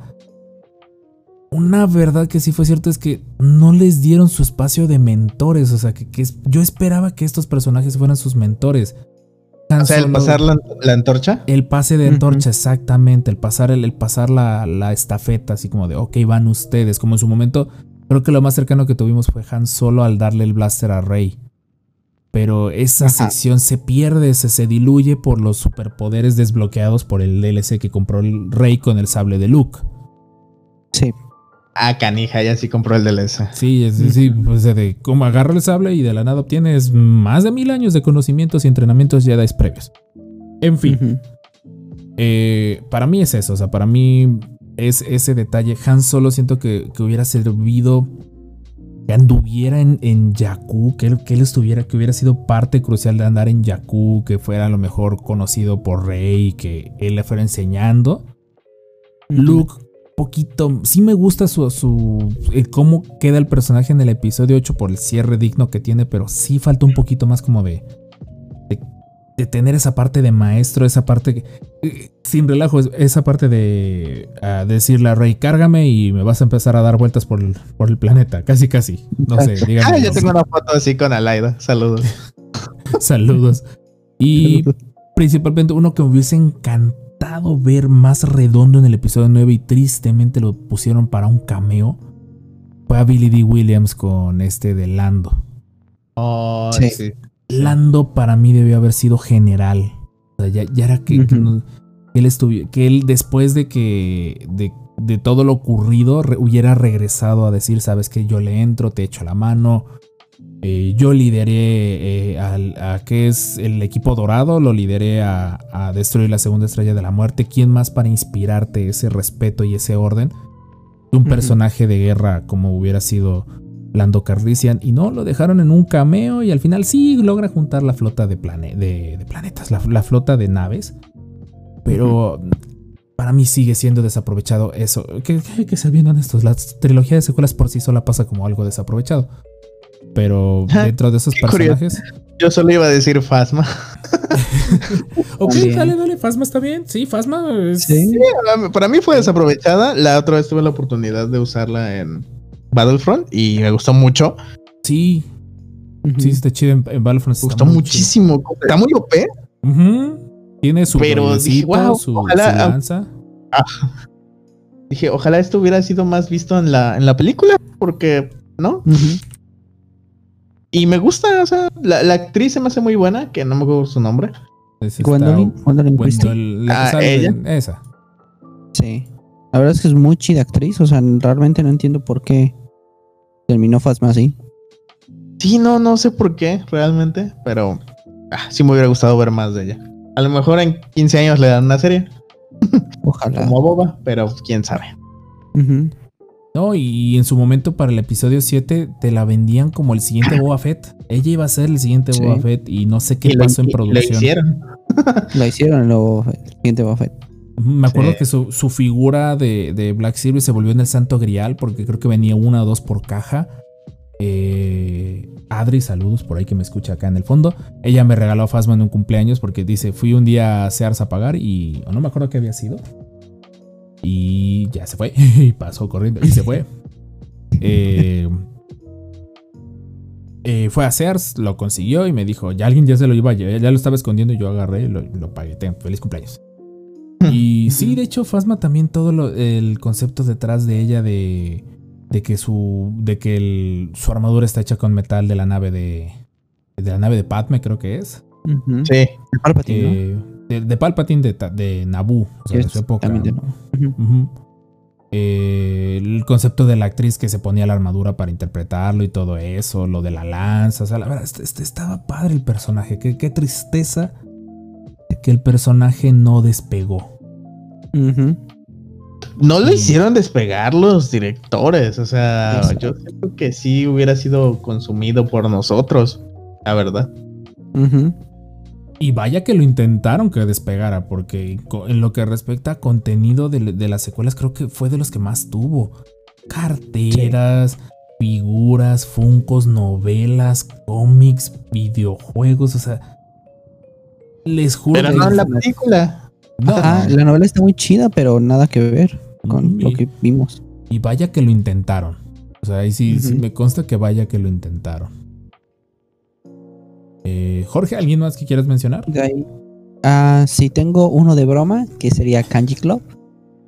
Una verdad que sí fue cierto es que no les dieron su espacio de mentores. O sea, que, que es- yo esperaba que estos personajes fueran sus mentores. Han O sea, el pasar la, la antorcha. el pase de antorcha, exactamente. El pasar, el, el pasar la, la estafeta, así como de, ok, van ustedes. Como en su momento, creo que lo más cercano que tuvimos fue Han Solo al darle el blaster a Rey. Pero esa Ajá. sección se pierde, se, se diluye por los superpoderes desbloqueados por el DLC que compró el Rey con el sable de Luke. Sí. Ah, canija, ya sí compró el DLC. Sí, es, sí, pues de cómo agarra el sable y de la nada obtienes más de mil años de conocimientos y entrenamientos Jedi previos. En fin, eh, para mí es eso, o sea, para mí es ese detalle. Han Solo siento que, que hubiera servido que anduviera en, en Jakku, que él, que él estuviera, que hubiera sido parte crucial de andar en Jakku, que fuera a lo mejor conocido por Rey, que él le fuera enseñando. Luke, poquito, sí me gusta su, su eh, cómo queda el personaje en el episodio 8 por el cierre digno que tiene, pero sí falta un poquito más como de, de, de tener esa parte de maestro, esa parte, que- eh, sin relajo, es- esa parte de decirle a Rey, cárgame y me vas a empezar a dar vueltas por el, por el planeta, casi casi, no sé, díganme. Ah, yo tengo una foto así con Alaida. Saludos. Saludos. Y principalmente uno que me hubiese encantado ver más redondo en el episodio 9 y tristemente lo pusieron para un cameo fue a Billy D. Williams con este de Lando. Oh, Sí. sí. Lando para mí debió haber sido general. O sea, ya, ya era que, que Ujú. no- que él estuviera, que él después de que de, de todo lo ocurrido re- hubiera regresado a decir, sabes que yo le entro, te echo la mano. Eh, yo lideré eh, al, a que es el equipo dorado, lo lideré a, a destruir la segunda estrella de la muerte. ¿Quién más para inspirarte ese respeto y ese orden? Un personaje de guerra como hubiera sido Lando Calrissian y no, lo dejaron en un cameo y al final sí logra juntar la flota de, plane- de, de planetas, la, la flota de naves. Pero para mí sigue siendo desaprovechado eso. Que, que, que ser bien honestos, la trilogía de secuelas por sí sola pasa como algo desaprovechado. Pero dentro de esos personajes... Yo solo iba a decir Fasma. Ok, También. dale, dale, Fasma está bien. Sí, Fasma es... Sí. Para mí fue desaprovechada. La otra vez tuve la oportunidad de usarla en Battlefront y me gustó mucho. Sí, sí, está chido en, en Battlefront. Me gustó muchísimo. Está muy OP. Tiene su Pero dije, wow, su, ojalá- su lanza. Dije, ojalá esto hubiera sido más visto en la, en la película, porque, ¿no? Ujú. Y me gusta, o sea, la, la actriz se me hace muy buena, que no me acuerdo su nombre. Gwendolyn, Ah, ella. esa. Sí. La verdad es que es muy chida actriz. O sea, realmente no entiendo por qué terminó Fasma así. Sí, no, no sé por qué realmente, pero ah, sí me hubiera gustado ver más de ella. A lo mejor en 15 años le dan una serie, Ojalá. como a Boba, pero quién sabe. Ujú. No, y en su momento para el episodio 7 te la vendían como el siguiente Boba Fett. Ella iba a ser el siguiente Sí. Boba Fett y no sé qué Y lo- pasó en y lo producción. hicieron. La hicieron lo el siguiente Buffett. Me acuerdo Sí. que su, su figura de, de Black Series se volvió en el Santo Grial porque creo que venía una o dos por caja. Eh, Adri, saludos por ahí que me escucha acá en el fondo. Ella me regaló a Fasma en un cumpleaños porque dice, fui un día a Sears a pagar y no me acuerdo qué había sido. Y ya se fue. y pasó corriendo y se fue. Eh, eh, fue a Sears, lo consiguió y me dijo, ya alguien ya se lo iba a llevar, ya lo estaba escondiendo y yo agarré y lo, lo pagué. Ten, feliz cumpleaños. Y sí, de hecho, Fasma también todo lo- el concepto detrás de ella de, de que su de que el- su armadura está hecha con metal de la nave de de la nave de Padme, creo que es. Sí. El Palpatine, ¿no? Eh, de, de Palpatine de, de Naboo, o sea, de Sí, su época. también de-. Eh, el concepto de la actriz que se ponía la armadura para interpretarlo y todo eso, lo de la lanza, o sea, la verdad, este, este estaba padre el personaje, qué, qué tristeza de que el personaje no despegó. No lo Sí. hicieron despegar los directores, o sea, Exacto. yo creo que sí hubiera sido consumido por nosotros, la verdad. Ujú. Y vaya que lo intentaron que despegara, porque en lo que respecta a contenido de, de las secuelas, creo que fue de los que más tuvo. Carteras, figuras, funcos, novelas, cómics, videojuegos, o sea. Les juro Pero que- no la película. No, Ajá, la novela está muy chida, pero nada que ver con Mm, lo y- que vimos. Y vaya que lo intentaron. O sea, ahí sí, me consta que vaya que lo intentaron. Eh, Jorge, ¿alguien más que quieras mencionar? Ah, sí, tengo uno de broma, que sería Kanji Club.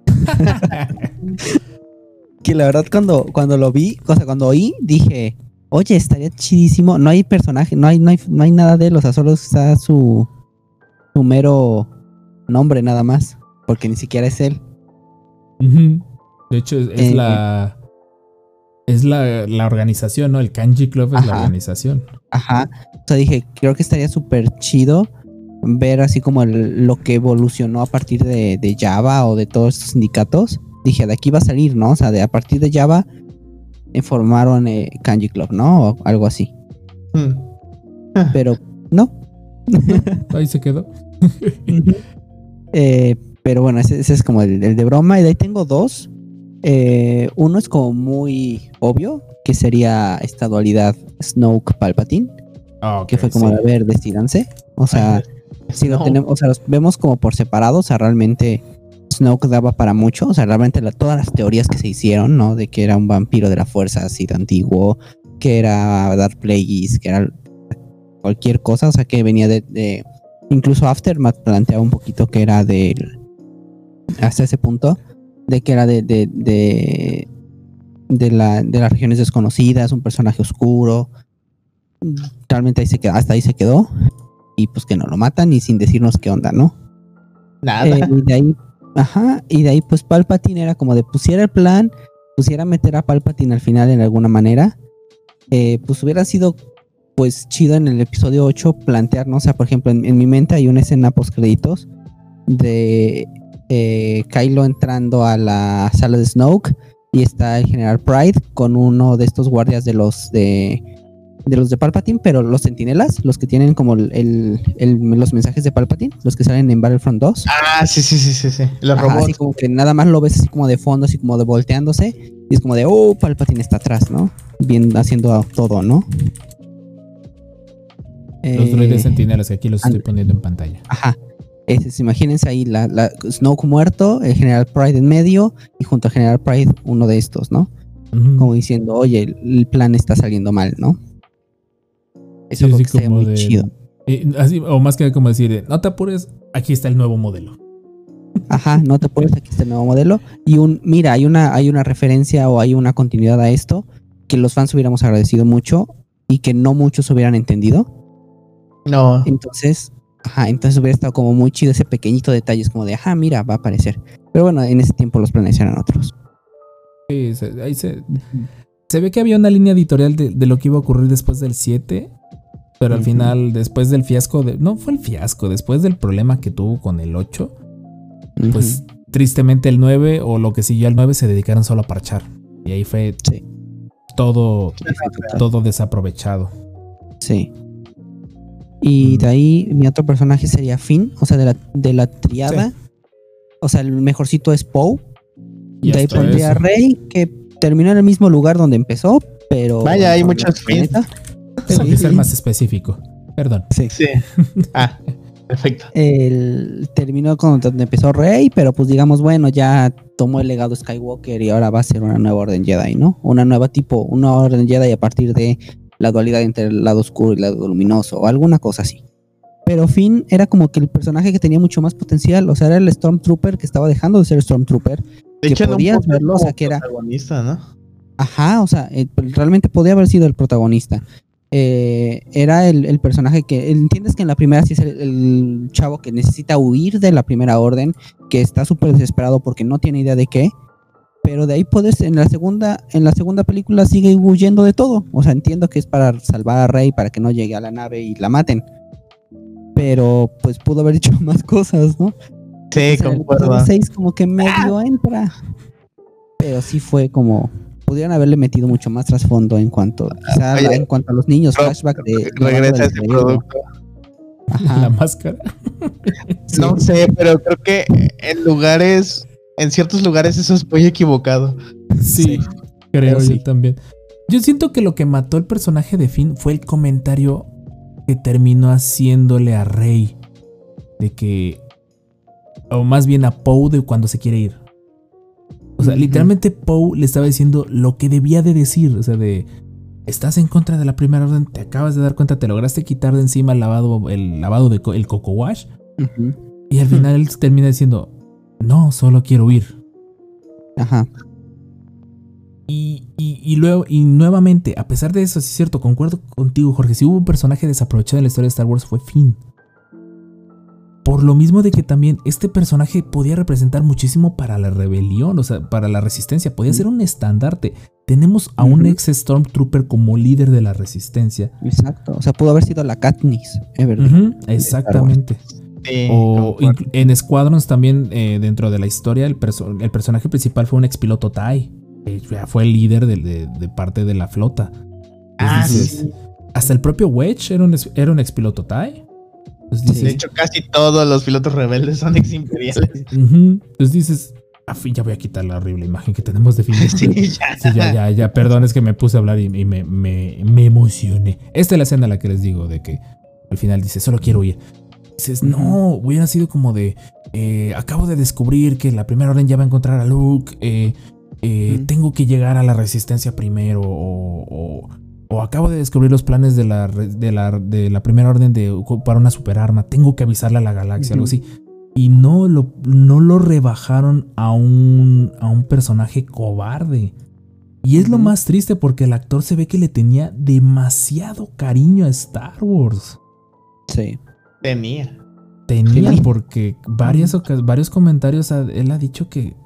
que la verdad cuando, cuando lo vi, o sea, cuando oí, dije, oye, estaría chidísimo. No hay personaje, no hay, no hay, no hay nada de él, o sea, solo está su, su mero nombre nada más, porque ni siquiera es él. De hecho, es, es Eh, la, Es la, la organización, ¿no? El Kanji Club es la organización. Ajá. O sea, dije, creo que estaría súper chido ver así como el- lo que evolucionó a partir de, de Java o de todos estos sindicatos. Dije, de aquí va a salir, ¿no? O sea, de a partir de Java eh, formaron eh, Kanji Club, ¿no? O algo así. Hmm. Pero no. Ahí se quedó. Eh, pero bueno, ese, ese es como el, el de broma. Y de ahí tengo dos. Eh, uno es como muy obvio, que sería esta dualidad Ah, que fue como, sí. a ver, decídanse. O sea, si lo tenemos, o sea, los vemos como por separado, o sea, realmente Snoke daba para mucho, o sea, realmente la- todas las teorías que se hicieron, ¿no? De que era un vampiro de la fuerza así de antiguo, que era Darth Plagueis, que era cualquier cosa, o sea, que venía de, de- incluso Aftermath planteaba un poquito que era del, hasta ese punto, de que era de, de, de, de la, de las regiones desconocidas, un personaje oscuro, realmente ahí se quedó, hasta ahí se quedó, y pues que no lo matan y sin decirnos qué onda, ¿no? Nada. Eh, y de ahí, ajá, y de ahí pues Palpatine era como de pusiera el plan, pusiera meter a Palpatine al final en alguna manera, eh, pues hubiera sido pues chido en el episodio 8 plantear, ¿no? O sea, por ejemplo, en, en mi mente hay una escena post créditos de eh, Kylo entrando a la sala de Snoke y está el general Pride con uno de estos guardias de los de de los de Palpatine, pero los sentinelas, los que tienen como el, el- el- los mensajes de Palpatine, los que salen en Battlefront 2. Ah, sí, sí, sí, sí, sí. Los Ajá, así robots. como que nada más lo ves así como de fondo, así como de volteándose. Y es como de, oh, Palpatine está atrás, ¿no? Bien, haciendo todo, ¿no? Los Eh, droides sentinelas que aquí los estoy poniendo en pantalla. Ajá. Imagínense ahí la, la Snoke muerto, el General Pride en medio y junto al General Pride uno de estos, ¿no? Como diciendo, oye, el, el plan está saliendo mal, ¿no? Eso Sí, sí, sería como muy de- chido. Eh, así, o más que como decir, no te apures, aquí está el nuevo modelo. Ajá, no te puedes, aquí está el nuevo modelo. Y un, mira, hay una, hay una referencia o hay una continuidad a esto que los fans hubiéramos agradecido mucho y que no muchos hubieran entendido. No. Entonces, ajá, entonces hubiera estado como muy chido ese pequeñito detalle, es como de, ajá, mira, va a aparecer. Pero bueno, en ese tiempo los planes eran otros. Sí, se- ahí se, se ve que había una línea editorial de, de lo que iba a ocurrir después del 7. Pero al final, después del fiasco, de, no fue el fiasco, después del problema que tuvo con el 8, pues tristemente el 9 o lo que siguió al 9 se dedicaron solo a parchar. Y ahí fue Sí. todo, todo desaprovechado. Sí. Y Mm. de ahí mi otro personaje sería Finn, o sea, de la, de la triada. O sea, el mejorcito es Poe. Y de ahí pondría. Rey, que terminó en el mismo lugar donde empezó, pero. Vaya, hay otro planeta. Tengo Sí, que ser sí. más específico. Perdón. Sí. Ah, perfecto. El, terminó con donde empezó Rey, pero pues digamos, bueno, ya tomó el legado Skywalker y ahora va a ser una nueva orden Jedi, ¿no? Una nueva tipo, una orden Jedi a partir de la dualidad entre el lado oscuro y el lado luminoso, o alguna cosa así. Pero Finn era como que el personaje que tenía mucho más potencial, o sea, era el Stormtrooper que estaba dejando de ser Stormtrooper. De que hecho, podías verlo, o sea, que era- protagonista, ¿no? Ajá, o sea, eh, realmente podía haber sido el protagonista. Eh, era el, el personaje que entiendes que en la primera sí es el, el chavo que necesita huir de la primera orden, que está súper desesperado porque no tiene idea de qué. Pero de ahí puedes, en la segunda, en la segunda película sigue huyendo de todo. O sea, entiendo que es para salvar a Rey para que no llegue a la nave y la maten. Pero pues pudo haber hecho más cosas, ¿no? Sí, Entonces, en el concuerdo. episodio 6 como que medio entra. Pero sí fue como pudieran haberle metido mucho más trasfondo en cuanto quizá Oye, la- en cuanto a los niños flashback de Regresa ese producto. Ajá, La máscara. sí. No sé, pero creo que en lugares, en ciertos lugares eso es muy equivocado. Sí, Sí. creo Pero yo sí. también. Yo siento que lo que mató el personaje de Finn fue el comentario que terminó haciéndole a Rey de que o más bien a Poe de cuando se quiere ir. O sea, literalmente Poe le estaba diciendo lo que debía de decir, o sea, de estás en contra de la primera orden, te acabas de dar cuenta, te lograste quitar de encima el lavado el lavado de co- el coco wash y al final él termina diciendo, "No, solo quiero huir." Ajá. Y, y- y luego, y nuevamente, a pesar de eso, sí es cierto, concuerdo contigo, Jorge. Si hubo un personaje desaprovechado en la historia de Star Wars fue Finn. Por lo mismo de que también este personaje podía representar muchísimo para la rebelión, o sea, para la resistencia, podía ser un estandarte. tenemos a un ex Stormtrooper como líder de la resistencia. Exacto. O sea, pudo haber sido la Katniss, Everdeen. Ujú, exactamente. Sí, O en Squadrons también, eh, dentro de la historia, el, perso- el personaje principal fue un expiloto TIE. que ya fue el líder de, de- de parte de la flota. Ah, dices, sí. Hasta el propio Wedge era un, ex- era un expiloto TIE. Pues dices, De hecho, casi todos los pilotos rebeldes son ex imperiales. ujú, pues dices, a fin, ya voy a quitar la horrible imagen que tenemos de fin de Sí, ya. Sí, ya, ya, ya, perdón, es que me puse a hablar y, y me, me, me emocioné. Esta es la escena a la que les digo de que al final dice, solo quiero huir. Dices, no, hubiera sido como de, eh, acabo de descubrir que la primera orden ya va a encontrar a Luke, eh, eh, tengo que llegar a la resistencia primero, o, o- o acabo de descubrir los planes de la, de la, de la primera orden de ocupar una superarma, tengo que avisarle a la galaxia, algo Ujú. así. Y no lo, no lo rebajaron a un, a un personaje cobarde. Y es lo más triste porque el actor se ve que le tenía demasiado cariño a Star Wars. Sí. Tenía. Tenía Sí. porque varias varios comentarios a- él ha dicho que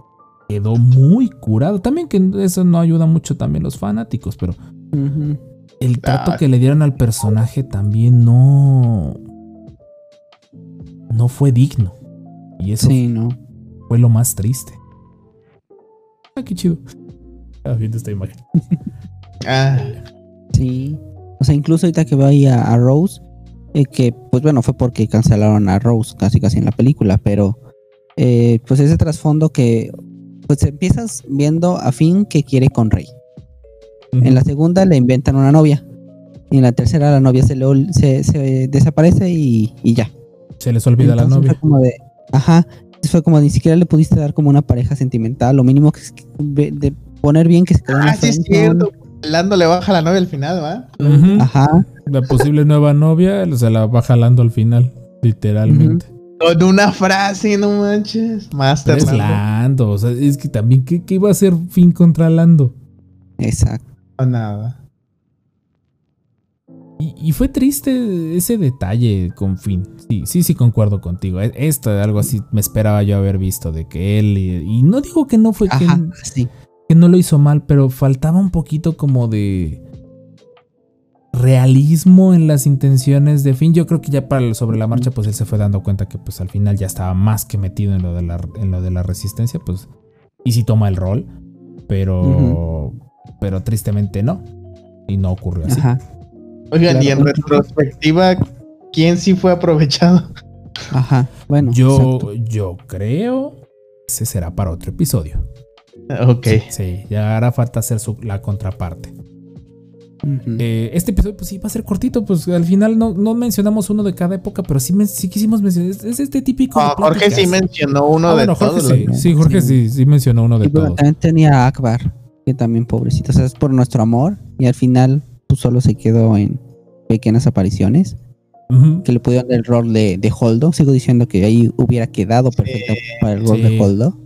quedó muy curado. También que eso no ayuda mucho también los fanáticos, pero Ujú. El trato Ah. que le dieron al personaje también no no fue digno. Y eso Sí, no. fue lo más triste. Ah, qué chido. Ah, viendo esta imagen. Ah, Sí. O sea, incluso ahorita que veo ahí a, a Rose, eh, que pues bueno, fue porque cancelaron a Rose casi casi en la película, pero eh, pues ese trasfondo que pues empiezas viendo a Finn que quiere con Rey. En la segunda le inventan una novia. Y en la tercera la novia se, le se, se desaparece y, y ya. Se les olvida la novia. Fue como de, ajá. Fue como ni siquiera le pudiste dar como una pareja sentimental. Lo mínimo que es que- de, poner bien que se quedó en ah la sí es cierto. Lando le baja la novia al final, ¿va? Ajá. La posible nueva novia se la va jalando al final, literalmente. Con una frase, no manches. Master es Lando. Lando, o sea, es que también, ¿qué, qué iba a hacer Finn contra Lando? Exacto. No, nada. Y, y fue triste ese detalle con Finn. Sí, sí, sí, concuerdo contigo. E- Esto, algo así, me esperaba yo haber visto de que él. Y, y no digo que no fue que, Ajá. Sí. que no lo hizo mal, pero faltaba un poquito como de realismo en las intenciones de Finn. Yo creo que ya para el- sobre la marcha, pues él se fue dando cuenta que pues al final ya estaba más que metido en lo de la, en lo de la resistencia, pues. Y sí toma el rol, pero. Pero tristemente no. Y no ocurrió así. Ajá. Oigan, y en retrospectiva, ¿quién sí fue aprovechado? Ajá. Bueno. Yo, exacto. yo creo. Ese será para otro episodio. Ok. Sí, ya hará falta hacer su- la contraparte. Eh, este episodio, pues sí, va a ser cortito. Pues al final no, no mencionamos uno de cada época, pero sí, men- sí quisimos mencionar. Es, es este típico. Ah, Jorge sí mencionó uno Ah, de bueno, Jorge todos. sí. Sí, Jorge sí, sí mencionó uno de todos. también tenía Akbar, que también pobrecito. O sea, es por nuestro amor. Y al final, pues solo se quedó en pequeñas apariciones. Que le pudieron dar el rol de, de Holdo. Sigo diciendo que ahí hubiera quedado perfecto para el rol sí. de Holdo.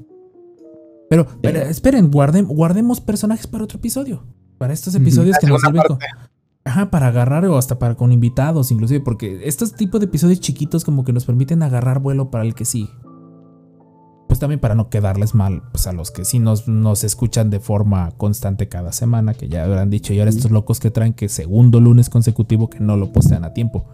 Pero, pero esperen, guardem- guardemos personajes para otro episodio. Para estos episodios que nos sirven con, Ajá, para agarrar o hasta para con invitados, inclusive, porque estos tipos de episodios chiquitos como que nos permiten agarrar vuelo para el que sí. Pues también para no quedarles mal pues a los que sí nos, nos escuchan de forma constante cada semana, que ya habrán dicho, y ahora estos locos que traen que segundo lunes consecutivo que no lo postean a tiempo.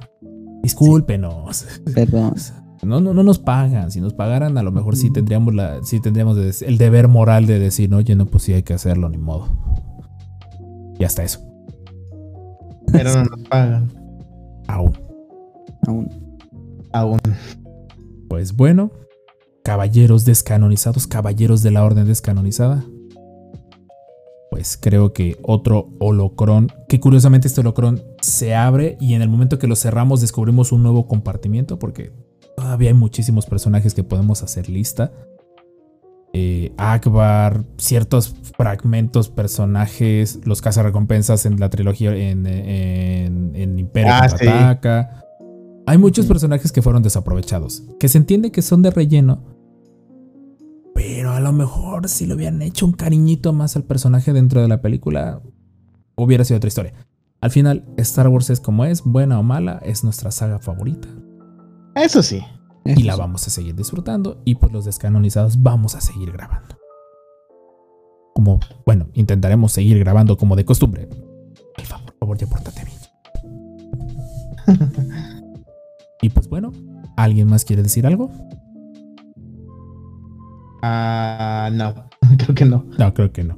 Discúlpenos. Perdón. No, no, no nos pagan. Si nos pagaran, a lo mejor sí tendríamos la, sí tendríamos el deber moral de decir, oye, no, pues sí hay que hacerlo, ni modo. Y hasta eso. Pero no nos pagan. Aún. Aún. Aún. Pues bueno, caballeros descanonizados, caballeros de la orden descanonizada. Pues creo que otro holocrón, que curiosamente este holocrón se abre y en el momento que lo cerramos descubrimos un nuevo compartimiento porque todavía hay muchísimos personajes que podemos hacer lista. Eh, Akbar, ciertos fragmentos, personajes, los cazarrecompensas en la trilogía en, en- en Imperio Ah, sí. Hay muchos personajes que fueron desaprovechados, que se entiende que son de relleno, pero a lo mejor si le hubieran hecho un cariñito más al personaje dentro de la película, hubiera sido otra historia. Al final, Star Wars es como es, buena o mala, es nuestra saga favorita Eso sí. y la sí. vamos a seguir disfrutando y pues los descanonizados vamos a seguir grabando. como, bueno, intentaremos seguir grabando como de costumbre. Alfa, por favor, ya pórtate bien. y pues bueno, ¿alguien más quiere decir algo? Ah, no, creo que no. No, creo que no.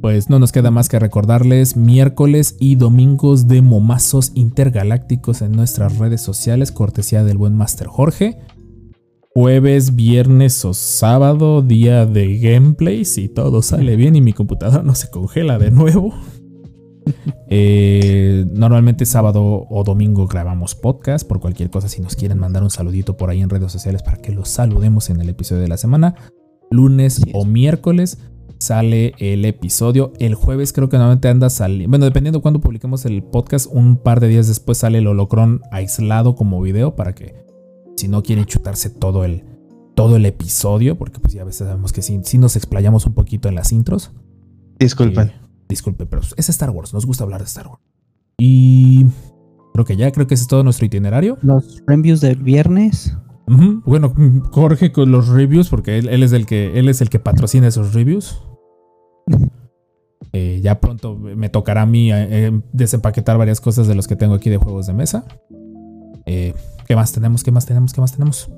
Pues no nos queda más que recordarles miércoles y domingos de momazos intergalácticos en nuestras redes sociales, cortesía del buen Master Jorge. Jueves, viernes o sábado, día de gameplay, si todo sale bien y mi computadora no se congela de nuevo. Eh, normalmente sábado o domingo grabamos podcast por cualquier cosa. Si nos quieren mandar un saludito por ahí en redes sociales para que los saludemos en el episodio de la semana. Lunes o miércoles sale el episodio. El jueves creo que normalmente anda saliendo. Bueno, dependiendo de cuándo publiquemos el podcast, un par de días después sale el holocron aislado como video para que si no quieren chutarse todo el, todo el episodio, porque pues ya a veces sabemos que sí, sí nos explayamos un poquito en las intros. Disculpen. Eh, disculpe, pero es Star Wars, nos gusta hablar de Star Wars. Y creo que ya, creo que ese es todo nuestro itinerario. Los reviews del viernes. Bueno, mm, Jorge con los reviews, porque él, él es el que, él es el que patrocina esos reviews. Eh, ya pronto me tocará a mí eh, eh, desempaquetar varias cosas de los que tengo aquí de juegos de mesa. Eh, ¿Qué más tenemos? ¿Qué más tenemos? ¿Qué más tenemos?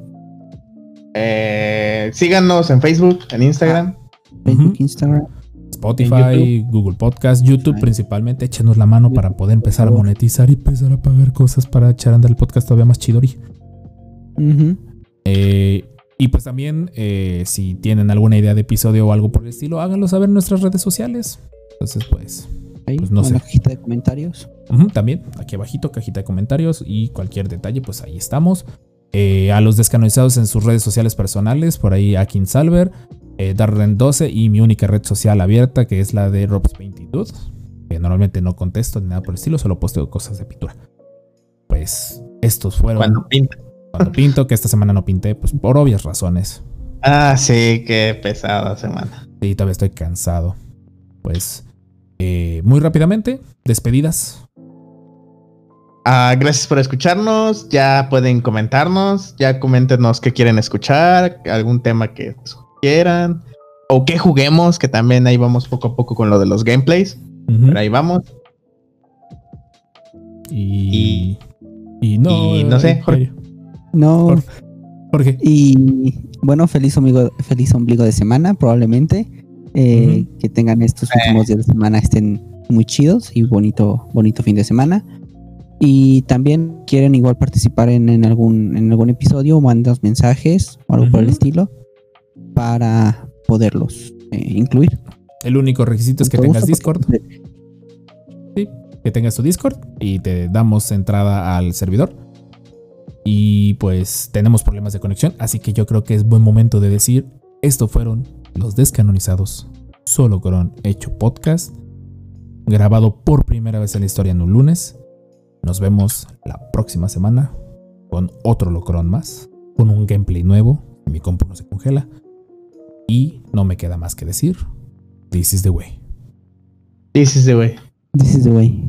Eh, síganos en Facebook, en Instagram. Facebook, Ujú. Instagram. Spotify, Google Podcast, YouTube principalmente. Échenos la mano para poder empezar a monetizar y empezar a pagar cosas para echar a andar el podcast todavía más chidori. Eh, y pues también, eh, si tienen alguna idea de episodio o algo por el estilo, háganlo saber en nuestras redes sociales. Entonces, pues, Ahí, Pues no sé. cajita de comentarios. también aquí abajito, cajita de comentarios y cualquier detalle, pues ahí estamos. Eh, a los descanonizados en sus redes sociales personales, por ahí Akin Salver, eh, Darren12 y mi única red social abierta, que es la de Rob's Painted que normalmente no contesto ni nada por el estilo, solo posteo cosas de pintura. Pues estos fueron Cuando pinta. Cuando pinto, que esta semana no pinté, pues por obvias razones. Ah, sí, qué pesada semana. Sí, todavía estoy cansado. Pues, eh, muy rápidamente, despedidas. Ah, gracias por escucharnos. Ya pueden comentarnos. Ya coméntenos qué quieren escuchar. Algún tema que quieran. O qué juguemos, que también ahí vamos poco a poco con lo de los gameplays. Pero ahí vamos. Y, y, no, y no sé, eh, Jorge. No. Jorge. Jorge. Y bueno, feliz ombligo, feliz ombligo de semana, probablemente. Eh. Que tengan estos últimos días de semana estén muy chidos y bonito, bonito fin de semana. Y también quieren igual participar en, en algún, en algún episodio, mandas mensajes o algo por el estilo para poderlos eh, incluir. El único requisito es que tengas gusto, Discord, porque- que tengas tu Discord y te damos entrada al servidor. Y pues tenemos problemas de conexión, así que yo creo que es buen momento de decir, estos fueron los descanonizados, solo con hecho podcast, grabado por primera vez en la historia en un lunes. Nos vemos la próxima semana con otro locrón más, con un gameplay nuevo, mi compu no se congela. Y no me queda más que decir, this is the way. This is the way. This is the way.